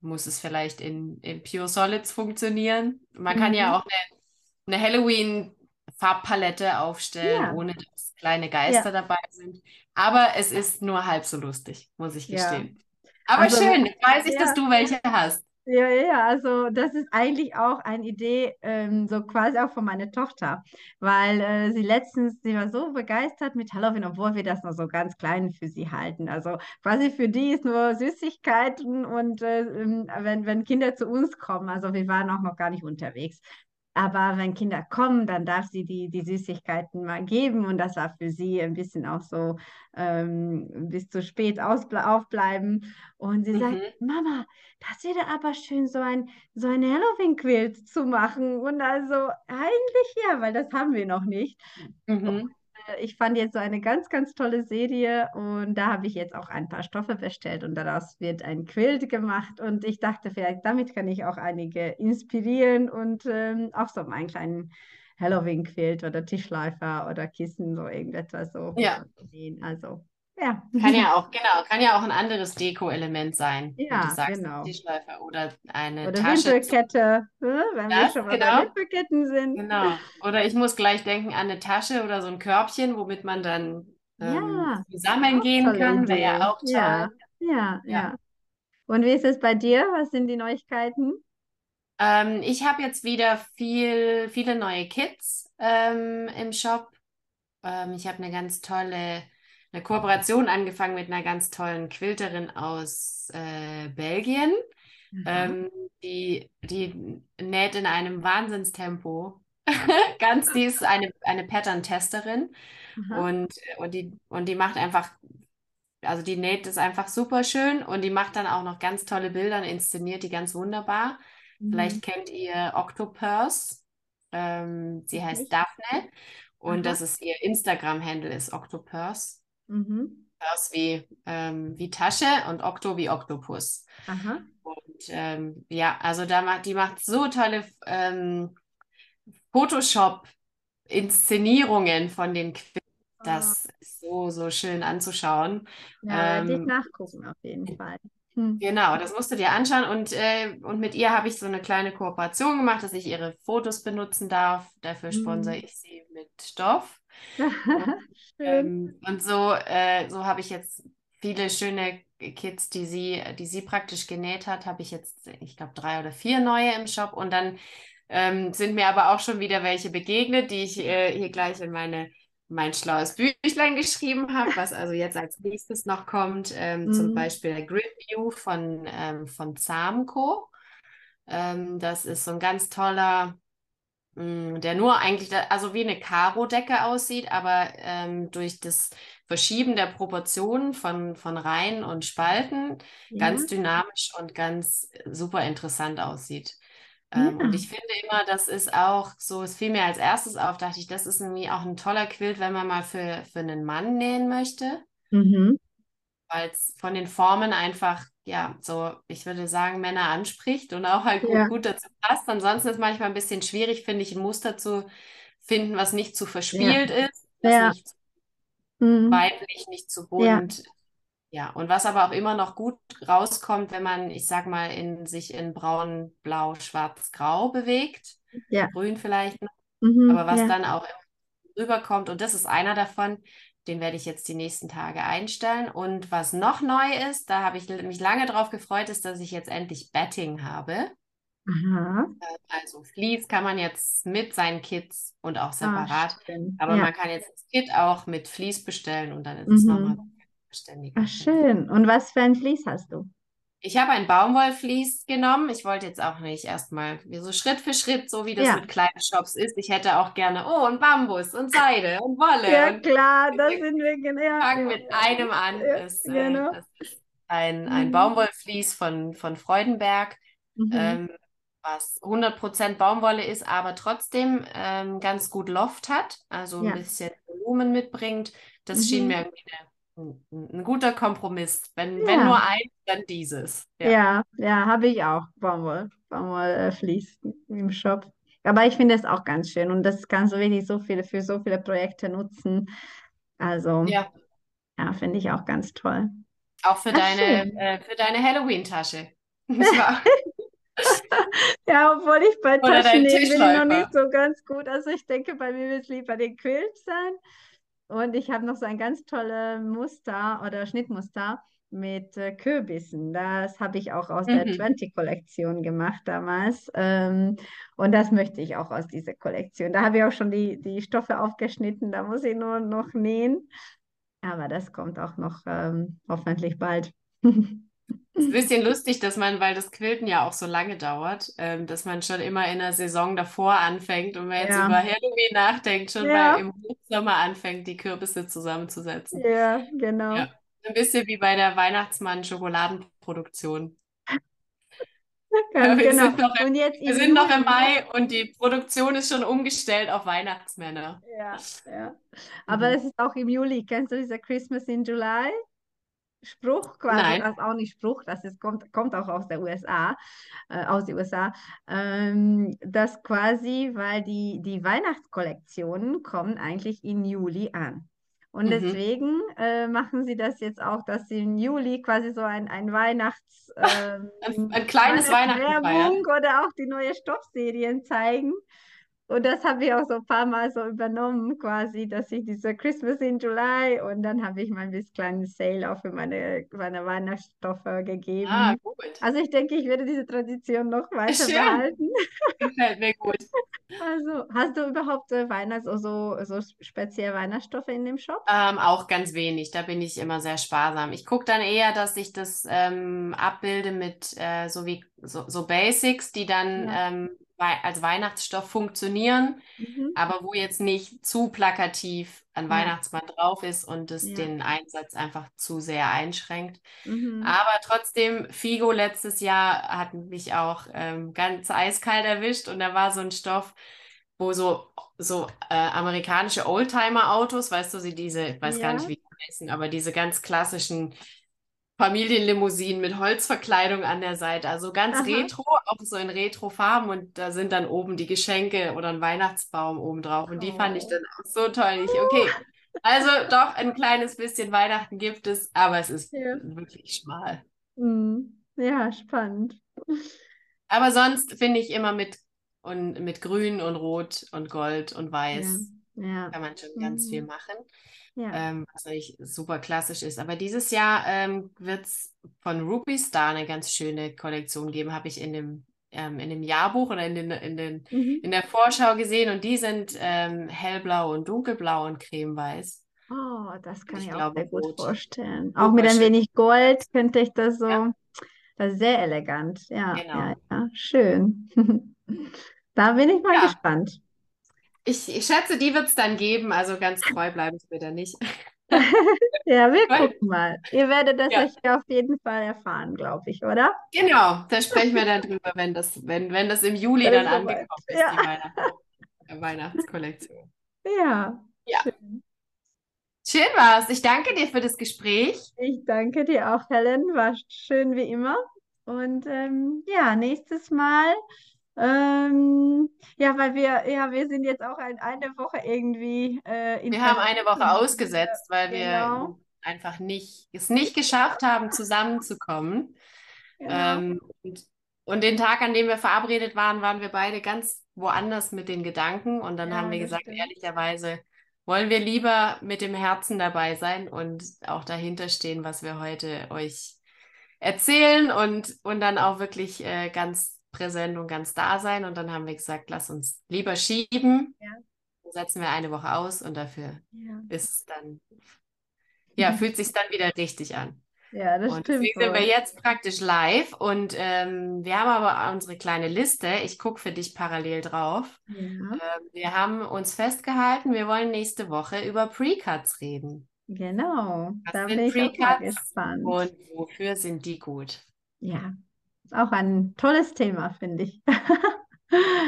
B: muss es vielleicht in, in Pure Solids funktionieren. Man kann ja
A: Mhm.
B: auch eine, eine Halloween-Farbpalette aufstellen,
A: Ja,
B: ohne dass kleine Geister
A: ja,
B: dabei sind. Aber es ist nur halb so lustig, muss ich
A: ja.
B: gestehen. Aber
A: Also,
B: schön, jetzt weiß ich, dass
A: ja.
B: du welche hast.
A: Ja, ja, ja, also das ist eigentlich auch eine Idee, ähm, so quasi auch von meiner Tochter, weil äh, sie letztens, sie war so begeistert mit Halloween, obwohl wir das noch so ganz klein für sie halten. Also quasi für die ist nur Süßigkeiten und äh, ähm, wenn, wenn Kinder zu uns kommen, also wir waren auch noch gar nicht unterwegs. Aber wenn Kinder kommen, dann darf sie die, die Süßigkeiten mal geben. Und das war für sie ein bisschen auch so ähm, bis zu spät aufbleiben. Und sie mhm. sagt, Mama, das wäre aber schön, so ein, so ein Halloween-Quilt zu machen. Und also eigentlich ja, weil das haben wir noch nicht. Mhm ich fand jetzt so eine ganz, ganz tolle Serie und da habe ich jetzt auch ein paar Stoffe bestellt und daraus wird ein Quilt gemacht und ich dachte, vielleicht damit kann ich auch einige inspirieren und ähm, auch so einen kleinen Halloween-Quilt oder Tischläufer oder Kissen, so irgendetwas so.
B: Ja.
A: Also ja.
B: Kann ja *laughs* auch, genau, kann ja auch ein anderes Deko-Element sein.
A: Ja, du sagst, genau.
B: Tischläufer oder eine
A: oder
B: Tasche.
A: Wimpelkette, ne? wenn das, wir schon mal genau. bei Wimpelketten sind.
B: Genau. Oder ich muss gleich denken an eine Tasche oder so ein Körbchen, womit man dann ähm, ja, zusammen gehen kann. Wäre ja auch toll.
A: Ja, ja, ja, ja. Und wie ist es bei dir? Was sind die Neuigkeiten?
B: Ähm, ich habe jetzt wieder viel, viele neue Kits ähm, im Shop. Ähm, ich habe eine ganz tolle eine Kooperation angefangen mit einer ganz tollen Quilterin aus äh, Belgien. Mhm. Ähm, die, die näht in einem Wahnsinnstempo. *laughs* ganz, die ist eine, eine Pattern-Testerin und, und, die, und die macht einfach, also die näht ist einfach super schön und die macht dann auch noch ganz tolle Bilder und inszeniert die ganz wunderbar. Mhm. Vielleicht kennt ihr Octopurse. Ähm, sie heißt Daphne und das ist ihr Instagram-Handle ist Octopurse. Mhm. Das wie, ähm, wie Tasche und Okto wie Oktopus. Aha. Und ähm, ja, also da macht, die macht so tolle ähm, Photoshop-Inszenierungen von den Quillen. Das ah. ist so, so schön anzuschauen.
A: Ja, ähm, dich nachgucken auf jeden Fall.
B: Hm. Genau, das musst du dir anschauen. Und, äh, und mit ihr habe ich so eine kleine Kooperation gemacht, dass ich ihre Fotos benutzen darf. Dafür sponsere hm. ich sie mit Stoff. Und, *laughs* ähm, und so, äh, so habe ich jetzt viele schöne Kits, die sie, die sie praktisch genäht hat, habe ich jetzt, ich glaube, drei oder vier neue im Shop. Und dann ähm, sind mir aber auch schon wieder welche begegnet, die ich äh, hier gleich in meine mein schlaues Büchlein geschrieben habe, was also jetzt als nächstes noch kommt, ähm, mhm. zum Beispiel der Grid View von, ähm, von Zamco. Ähm, das ist so ein ganz toller der nur eigentlich, also wie eine Karo-Decke aussieht, aber ähm, durch das Verschieben der Proportionen von, von Reihen und Spalten ja. ganz dynamisch und ganz super interessant aussieht. Ähm, ja. Und ich finde immer, das ist auch so, es fiel mir als erstes auf, dachte ich, das ist irgendwie auch ein toller Quilt, wenn man mal für, für einen Mann nähen möchte. Mhm. Weil es von den Formen einfach ja, so, ich würde sagen, Männer anspricht und auch halt gut, ja. gut dazu passt. Ansonsten ist manchmal ein bisschen schwierig, finde ich, ein Muster zu finden, was nicht zu verspielt ja. ist, was ja. nicht mhm. weiblich, nicht zu bunt. Ja. und was aber auch immer noch gut rauskommt, wenn man, ich sag mal, in sich in braun, blau, schwarz, grau bewegt. Grün vielleicht noch. Mhm, aber was dann auch rüberkommt, und das ist einer davon, den werde ich jetzt die nächsten Tage einstellen. Und was noch neu ist, da habe ich mich lange drauf gefreut, ist, dass ich jetzt endlich Betting habe. Aha. Äh, also Fleece kann man jetzt mit seinen Kits und auch ah, separat. Ah, aber ja. man kann jetzt das Kit auch mit Fleece bestellen und dann ist mhm. es nochmal
A: ständig. Ach, schön. Und was für ein Fleece hast du?
B: Ich habe ein Baumwollflies genommen. Ich wollte jetzt auch nicht erstmal so Schritt für Schritt, so wie das ja. mit kleinen Shops ist. Ich hätte auch gerne, oh, und Bambus und Seide und Wolle.
A: Ja,
B: und
A: klar, das *laughs* sind wir genau.
B: Wir fangen mit einem an. Ja, das, äh, genau. das ist ein, ein mhm. Baumwollflies von, von Freudenberg, mhm. ähm, was 100% Baumwolle ist, aber trotzdem ähm, ganz gut Loft hat, also ein bisschen Volumen mitbringt. Das mhm. schien mir irgendwie eine ein guter Kompromiss. Wenn, ja. wenn nur eins, dann dieses.
A: Ja, ja, ja habe ich auch. Baumwoll, Baumwollflies im Shop. Aber ich finde es auch ganz schön und das kannst du wirklich so viele für so viele Projekte nutzen. Also ja, ja finde ich auch ganz toll.
B: Auch für Ach, deine, äh, für deine Halloween-Tasche. *laughs*
A: ja, obwohl ich bei Taschen bin ich noch nicht so ganz gut. Also ich denke, bei mir wird es lieber den Quilt sein. Und ich habe noch so ein ganz tolles Muster oder Schnittmuster mit äh, Kürbissen. Das habe ich auch aus mhm. der 20-Kollektion gemacht damals. Ähm, und das möchte ich auch aus dieser Kollektion. Da habe ich auch schon die, die Stoffe aufgeschnitten, da muss ich nur noch nähen. Aber das kommt auch noch ähm, hoffentlich bald. *laughs*
B: Es ist ein *laughs* bisschen lustig, dass man, weil das Quilten ja auch so lange dauert, ähm, dass man schon immer in der Saison davor anfängt und man jetzt
A: Ja.
B: über Halloween nachdenkt, schon
A: Ja.
B: mal im Hochsommer anfängt, die Kürbisse zusammenzusetzen.
A: Ja, genau.
B: Ja. Ein bisschen wie bei der Weihnachtsmann-Schokoladenproduktion. *laughs*
A: Ganz
B: wir
A: genau.
B: sind noch im,
A: jetzt
B: wir sind noch im Mai und die Produktion ist schon umgestellt auf Weihnachtsmänner.
A: Ja, ja. Aber
B: Mhm.
A: es ist auch im Juli. Kennst du dieser Christmas in July? Spruch quasi,
B: Nein.
A: das ist auch nicht Spruch, das ist, kommt, kommt auch aus der USA, äh, aus den USA, ähm, das quasi, weil die, die Weihnachtskollektionen kommen eigentlich im Juli an. Und
B: Mhm.
A: deswegen äh, machen sie das jetzt auch, dass sie im Juli quasi so ein, ein Weihnachts, *laughs* ähm,
B: Ein, ein kleines Weihnachten
A: oder auch die neue Stoffserien zeigen. Und das habe ich auch so ein paar Mal so übernommen, quasi, dass ich diese Christmas in July und dann habe ich mal ein bisschen kleinen Sale auch für meine, meine Weihnachtsstoffe gegeben.
B: Ah, gut.
A: Also ich denke, ich werde diese Tradition noch *laughs* weiter
B: Schön.
A: behalten.
B: Gefällt mir gut. *laughs*
A: Also, hast du überhaupt äh, Weihnachts-, so, so speziell Weihnachtsstoffe in dem Shop?
B: Ähm, auch ganz wenig. Da bin ich immer sehr sparsam. Ich gucke dann eher, dass ich das ähm, abbilde mit äh, so wie so, so Basics, die dann
A: Ja.
B: ähm, als Weihnachtsstoff funktionieren,
A: Mhm.
B: aber wo jetzt nicht zu plakativ ein. Weihnachtsmann drauf ist und es
A: Ja.
B: den Einsatz einfach zu sehr einschränkt.
A: Mhm.
B: Aber trotzdem, Figo letztes Jahr hat mich auch ähm, ganz eiskalt erwischt und da war so ein Stoff, wo so, so äh, amerikanische Oldtimer-Autos, weißt du, sie diese, ich weiß gar
A: Ja.
B: nicht, wie die heißen, aber diese ganz klassischen Familienlimousinen mit Holzverkleidung an der Seite, also ganz
A: Aha.
B: retro, auch so in Retro-Farben und da sind dann oben die Geschenke oder ein Weihnachtsbaum oben drauf und die fand ich
A: Oh.
B: dann auch so toll. Ich, okay, also doch ein kleines bisschen Weihnachten gibt es, aber es ist
A: Ja.
B: wirklich schmal.
A: Mhm. Ja, spannend.
B: Aber sonst finde ich immer mit und mit Grün und Rot und Gold und Weiß
A: Ja.
B: kann man schon ganz
A: Mhm.
B: viel machen,
A: Ja.
B: ähm, was eigentlich super klassisch ist. Aber dieses Jahr ähm, wird es von Ruby Star eine ganz schöne Kollektion geben, habe ich in dem, ähm, in dem Jahrbuch oder in, den, in, den,
A: Mhm.
B: in der Vorschau gesehen und die sind ähm, hellblau und dunkelblau und cremeweiß.
A: Oh, das kann
B: Ich
A: ich auch
B: glaube,
A: sehr gut
B: rot.
A: vorstellen. Auch mit ein wenig Gold könnte ich das so,
B: Ja.
A: das ist sehr elegant. Ja,
B: Genau.
A: ja, ja, schön. *laughs* Da bin ich mal gespannt.
B: Ich, ich schätze, die wird es dann geben, also ganz treu bleiben sie da nicht. *laughs*
A: Ja, wir gucken mal. Ihr werdet das
B: Ja.
A: euch auf jeden Fall erfahren, glaube ich, oder?
B: Genau, da sprechen wir dann drüber, wenn das, wenn, wenn das im Juli dann
A: es
B: angekommen ist,
A: ja.
B: die Weihnachts Weihnachtskollektion.
A: Ja,
B: Ja.
A: schön.
B: Schön war's. Ich danke dir für das Gespräch.
A: Ich danke dir auch, Helen. War schön wie immer. Und ähm, ja, nächstes Mal. Ähm, ja, weil wir, ja, wir sind jetzt auch ein, eine Woche irgendwie äh, in
B: Wir haben eine Woche ausgesetzt, weil wir
A: Genau.
B: einfach nicht, es nicht geschafft haben, zusammenzukommen.
A: Genau.
B: Ähm, und, und den Tag, an dem wir verabredet waren, waren wir beide ganz woanders mit den Gedanken. Und dann
A: Ja,
B: haben wir gesagt,
A: stimmt.
B: ehrlicherweise wollen wir lieber mit dem Herzen dabei sein und auch dahinter stehen, was wir heute euch erzählen und, und dann auch wirklich äh, ganz präsent und ganz da sein. Und dann haben wir gesagt, lass uns lieber schieben.
A: Ja.
B: Dann setzen wir eine Woche aus und dafür
A: Ja,
B: ist es dann, ja, fühlt sich dann wieder richtig an.
A: ja, das
B: Und
A: stimmt
B: deswegen sind wir jetzt praktisch live und ähm, wir haben aber unsere kleine Liste. Ich gucke für dich parallel drauf.
A: Ja.
B: Ähm, wir haben uns festgehalten, wir wollen nächste Woche über Precuts reden.
A: Genau,
B: Was
A: da
B: sind
A: bin ich auch mal
B: Precuts
A: gespannt.
B: und wofür sind die gut?
A: Ja, ist auch ein tolles Thema, finde ich. *laughs*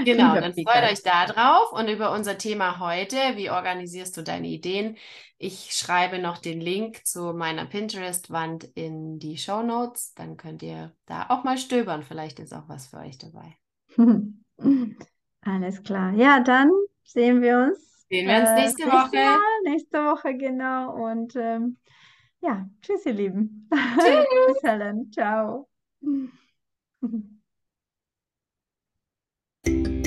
B: Genau, dann freut euch da drauf und über unser Thema heute, wie organisierst du deine Ideen? Ich schreibe noch den Link zu meiner Pinterest-Wand in die Show Notes, dann könnt ihr da auch mal stöbern, vielleicht ist auch was für euch dabei. *laughs*
A: Alles klar. Ja, dann sehen wir uns
B: Sehen wir uns
A: äh,
B: nächste
A: nächste
B: Woche.
A: Mal, nächste Woche, genau. Und ähm, ja, tschüss, ihr Lieben.
B: Tschüss. *laughs*
A: Tschüss, Helen. Ciao. thank mm-hmm. *laughs* you